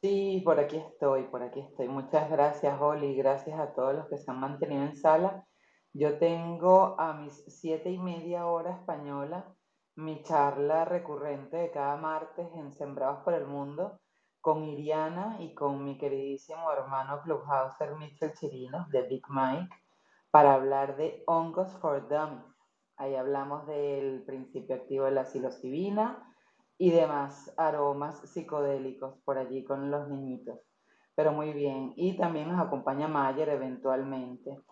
Sí, por aquí estoy, por aquí estoy. Muchas gracias, Oli. Gracias a todos los que se han mantenido en sala. Yo tengo a mis siete y media hora española mi charla recurrente de cada martes en Sembrados por el Mundo con Iriana y con mi queridísimo hermano Clubhouser Mitchell Chirinos de Big Mike para hablar de hongos for dummies. Ahí hablamos del principio activo de la psilocibina y demás aromas psicodélicos por allí con los niñitos. Pero muy bien. Y también nos acompaña Mayer eventualmente.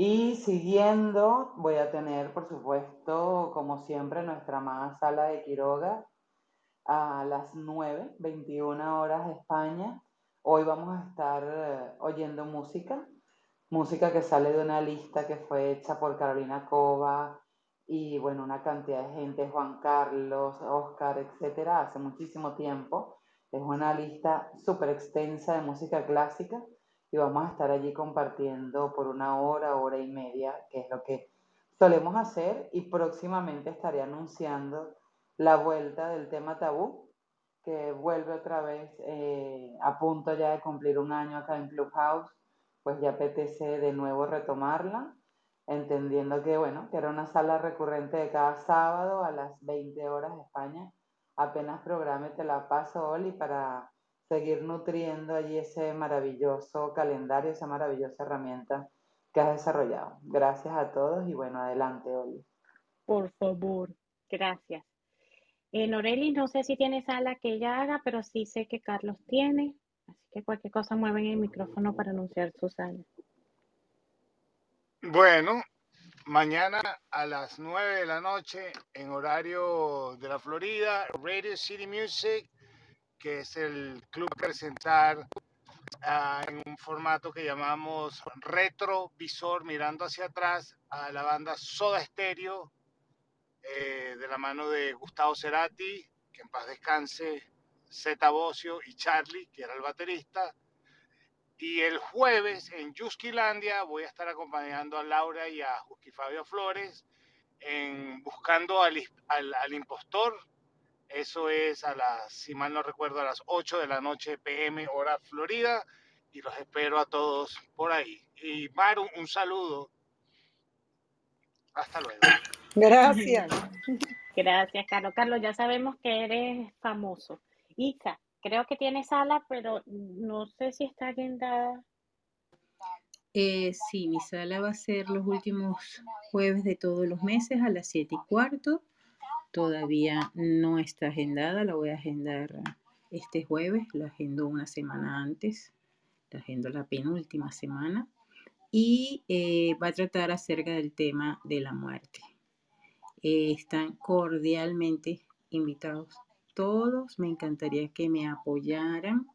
Y siguiendo, voy a tener, por supuesto, como siempre, nuestra amada sala de Quiroga a las 9, 21 horas de España. Hoy vamos a estar eh, oyendo música, música que sale de una lista que fue hecha por Carolina Cova y bueno, una cantidad de gente, Juan Carlos, Oscar, etcétera, hace muchísimo tiempo. Es una lista súper extensa de música clásica y vamos a estar allí compartiendo por una hora, hora y media, que es lo que solemos hacer y próximamente estaré anunciando la vuelta del tema tabú, que vuelve otra vez eh, a punto ya de cumplir un año acá en Clubhouse, pues ya apetece de nuevo retomarla, entendiendo que, bueno, que era una sala recurrente de cada sábado a las 20 horas de España. Apenas programe te la paso, Oli, para seguir nutriendo allí ese maravilloso calendario, esa maravillosa herramienta que has desarrollado. Gracias a todos y bueno, adelante, Oli. Por favor, gracias. Eh, Noreli, no sé si tiene sala que ella haga, pero sí sé que Carlos tiene. Así que cualquier cosa mueven el micrófono para anunciar su sala. Bueno, mañana a las 9 de la noche en horario de la Florida, Radio City Music, que es el club presentar ah, en un formato que llamamos retrovisor, mirando hacia atrás a la banda Soda Stereo, eh, de la mano de Gustavo Cerati, que en paz descanse, Zeta Bocio y Charlie, que era el baterista. Y el jueves en Yuskilandia voy a estar acompañando a Laura y a Jusqui Fabio Flores en Buscando al, al Impostor. Eso es a las, si mal no recuerdo, a las 8 de la noche PM hora Florida. Y los espero a todos por ahí. Y Maru, un saludo. Hasta luego. Gracias. Gracias, Carlos. Carlos, ya sabemos que eres famoso. Isa, creo que tiene sala, pero no sé si está agendada. Eh, sí, mi sala va a ser los últimos jueves de todos los meses a las 7 y cuarto. Todavía no está agendada, la voy a agendar este jueves, la agendo una semana antes, la agendo la penúltima semana y eh, va a tratar acerca del tema de la muerte. Eh, están cordialmente invitados todos, me encantaría que me apoyaran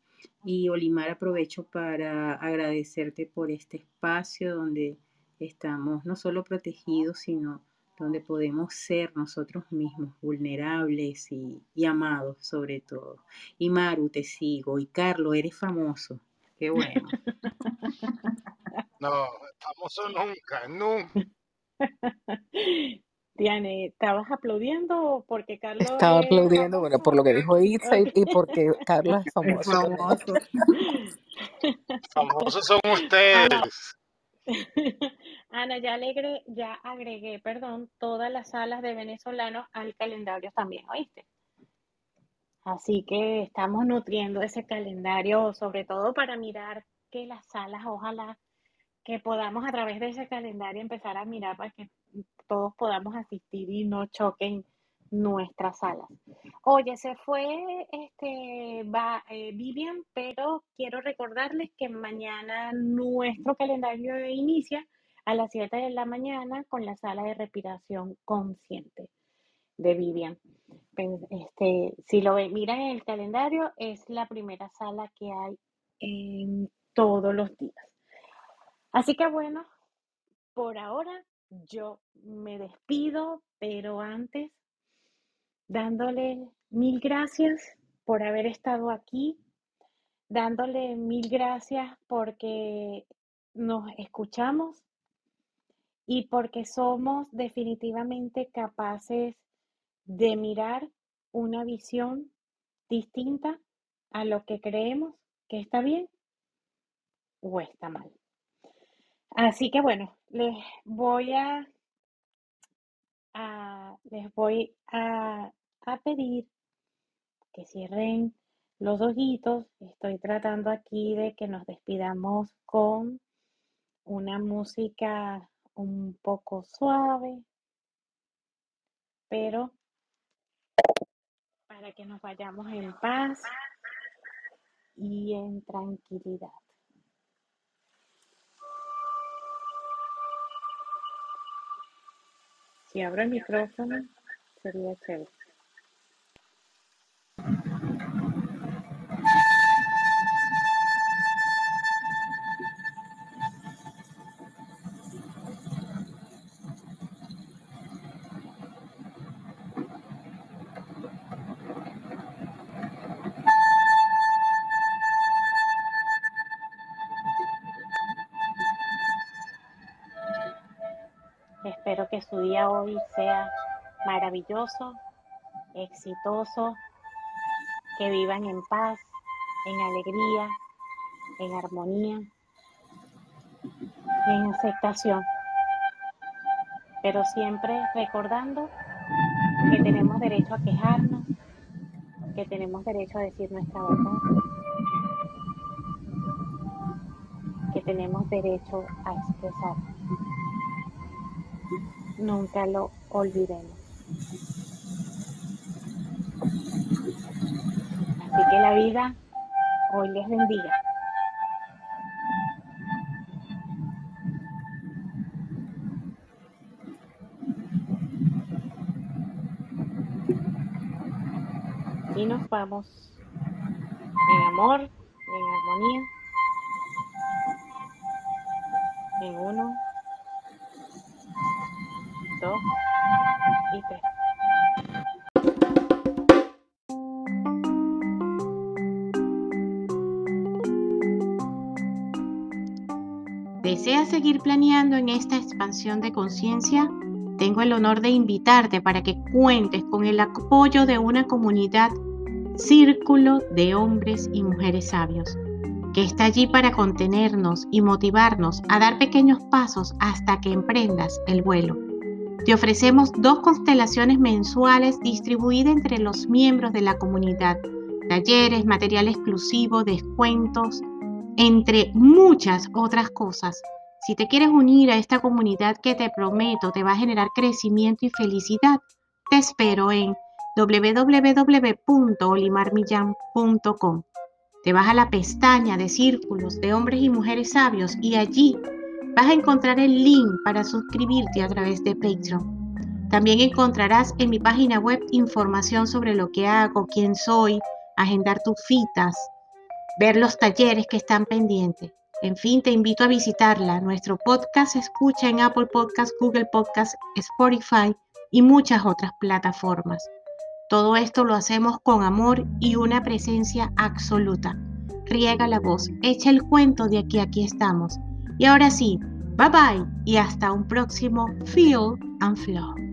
y Olimar aprovecho para agradecerte por este espacio donde estamos no solo protegidos, sino donde podemos ser nosotros mismos, vulnerables y, y, amados sobre todo. Y Maru, te sigo. Y Carlos, eres famoso. Qué bueno. No, famoso nunca, nunca. Diane, ¿estabas aplaudiendo porque Carlos Estaba es aplaudiendo, bueno, por lo que dijo Itza y, porque Carlos es famoso famoso. Famosos son ustedes. Ana, ya, alegre, ya agregué, perdón, todas las salas de venezolanos al calendario también, ¿oíste? Así que estamos nutriendo ese calendario, sobre todo para mirar que las salas, ojalá que podamos a través de ese calendario empezar a mirar para que todos podamos asistir y no choquen nuestras salas. Oye, se fue este va, eh, Vivian, pero quiero recordarles que mañana nuestro calendario inicia a las 7 de la mañana con la sala de respiración consciente de Vivian. Pen- Este, si lo miran en el calendario, es la primera sala que hay en todos los días. Así que bueno, por ahora yo me despido, pero antes dándole mil gracias por haber estado aquí, dándole mil gracias porque nos escuchamos y porque somos definitivamente capaces de mirar una visión distinta a lo que creemos que está bien o está mal. Así que bueno, les voy a, les voy a, a pedir que cierren los ojitos. Estoy tratando aquí de que nos despidamos con una música un poco suave, pero para que nos vayamos en paz y en tranquilidad. Si abro el micrófono, sería chévere. Que su día hoy sea maravilloso, exitoso, que vivan en paz, en alegría, en armonía, en aceptación. Pero siempre recordando que tenemos derecho a quejarnos, que tenemos derecho a decir nuestra verdad, que tenemos derecho a expresar nunca lo olvidemos. Así que la vida hoy les bendiga. Y nos vamos en amor, en armonía, planeando en esta expansión de conciencia? Tengo el honor de invitarte para que cuentes con el apoyo de una comunidad círculo de hombres y mujeres sabios, que está allí para contenernos y motivarnos a dar pequeños pasos hasta que emprendas el vuelo. Te ofrecemos dos constelaciones mensuales distribuidas entre los miembros de la comunidad, talleres, material exclusivo, descuentos, entre muchas otras cosas. Si te quieres unir a esta comunidad que te prometo te va a generar crecimiento y felicidad, te espero en www.olimarmillan.com. Te vas a la pestaña de círculos de hombres y mujeres sabios y allí vas a encontrar el link para suscribirte a través de Patreon. También encontrarás en mi página web información sobre lo que hago, quién soy, agendar tus citas, ver los talleres que están pendientes. En fin, te invito a visitarla. Nuestro podcast se escucha en Apple Podcasts, Google Podcasts, Spotify y muchas otras plataformas. Todo esto lo hacemos con amor y una presencia absoluta. Riega la voz, echa el cuento de aquí aquí estamos. Y ahora sí, bye bye y hasta un próximo Feel and Flow.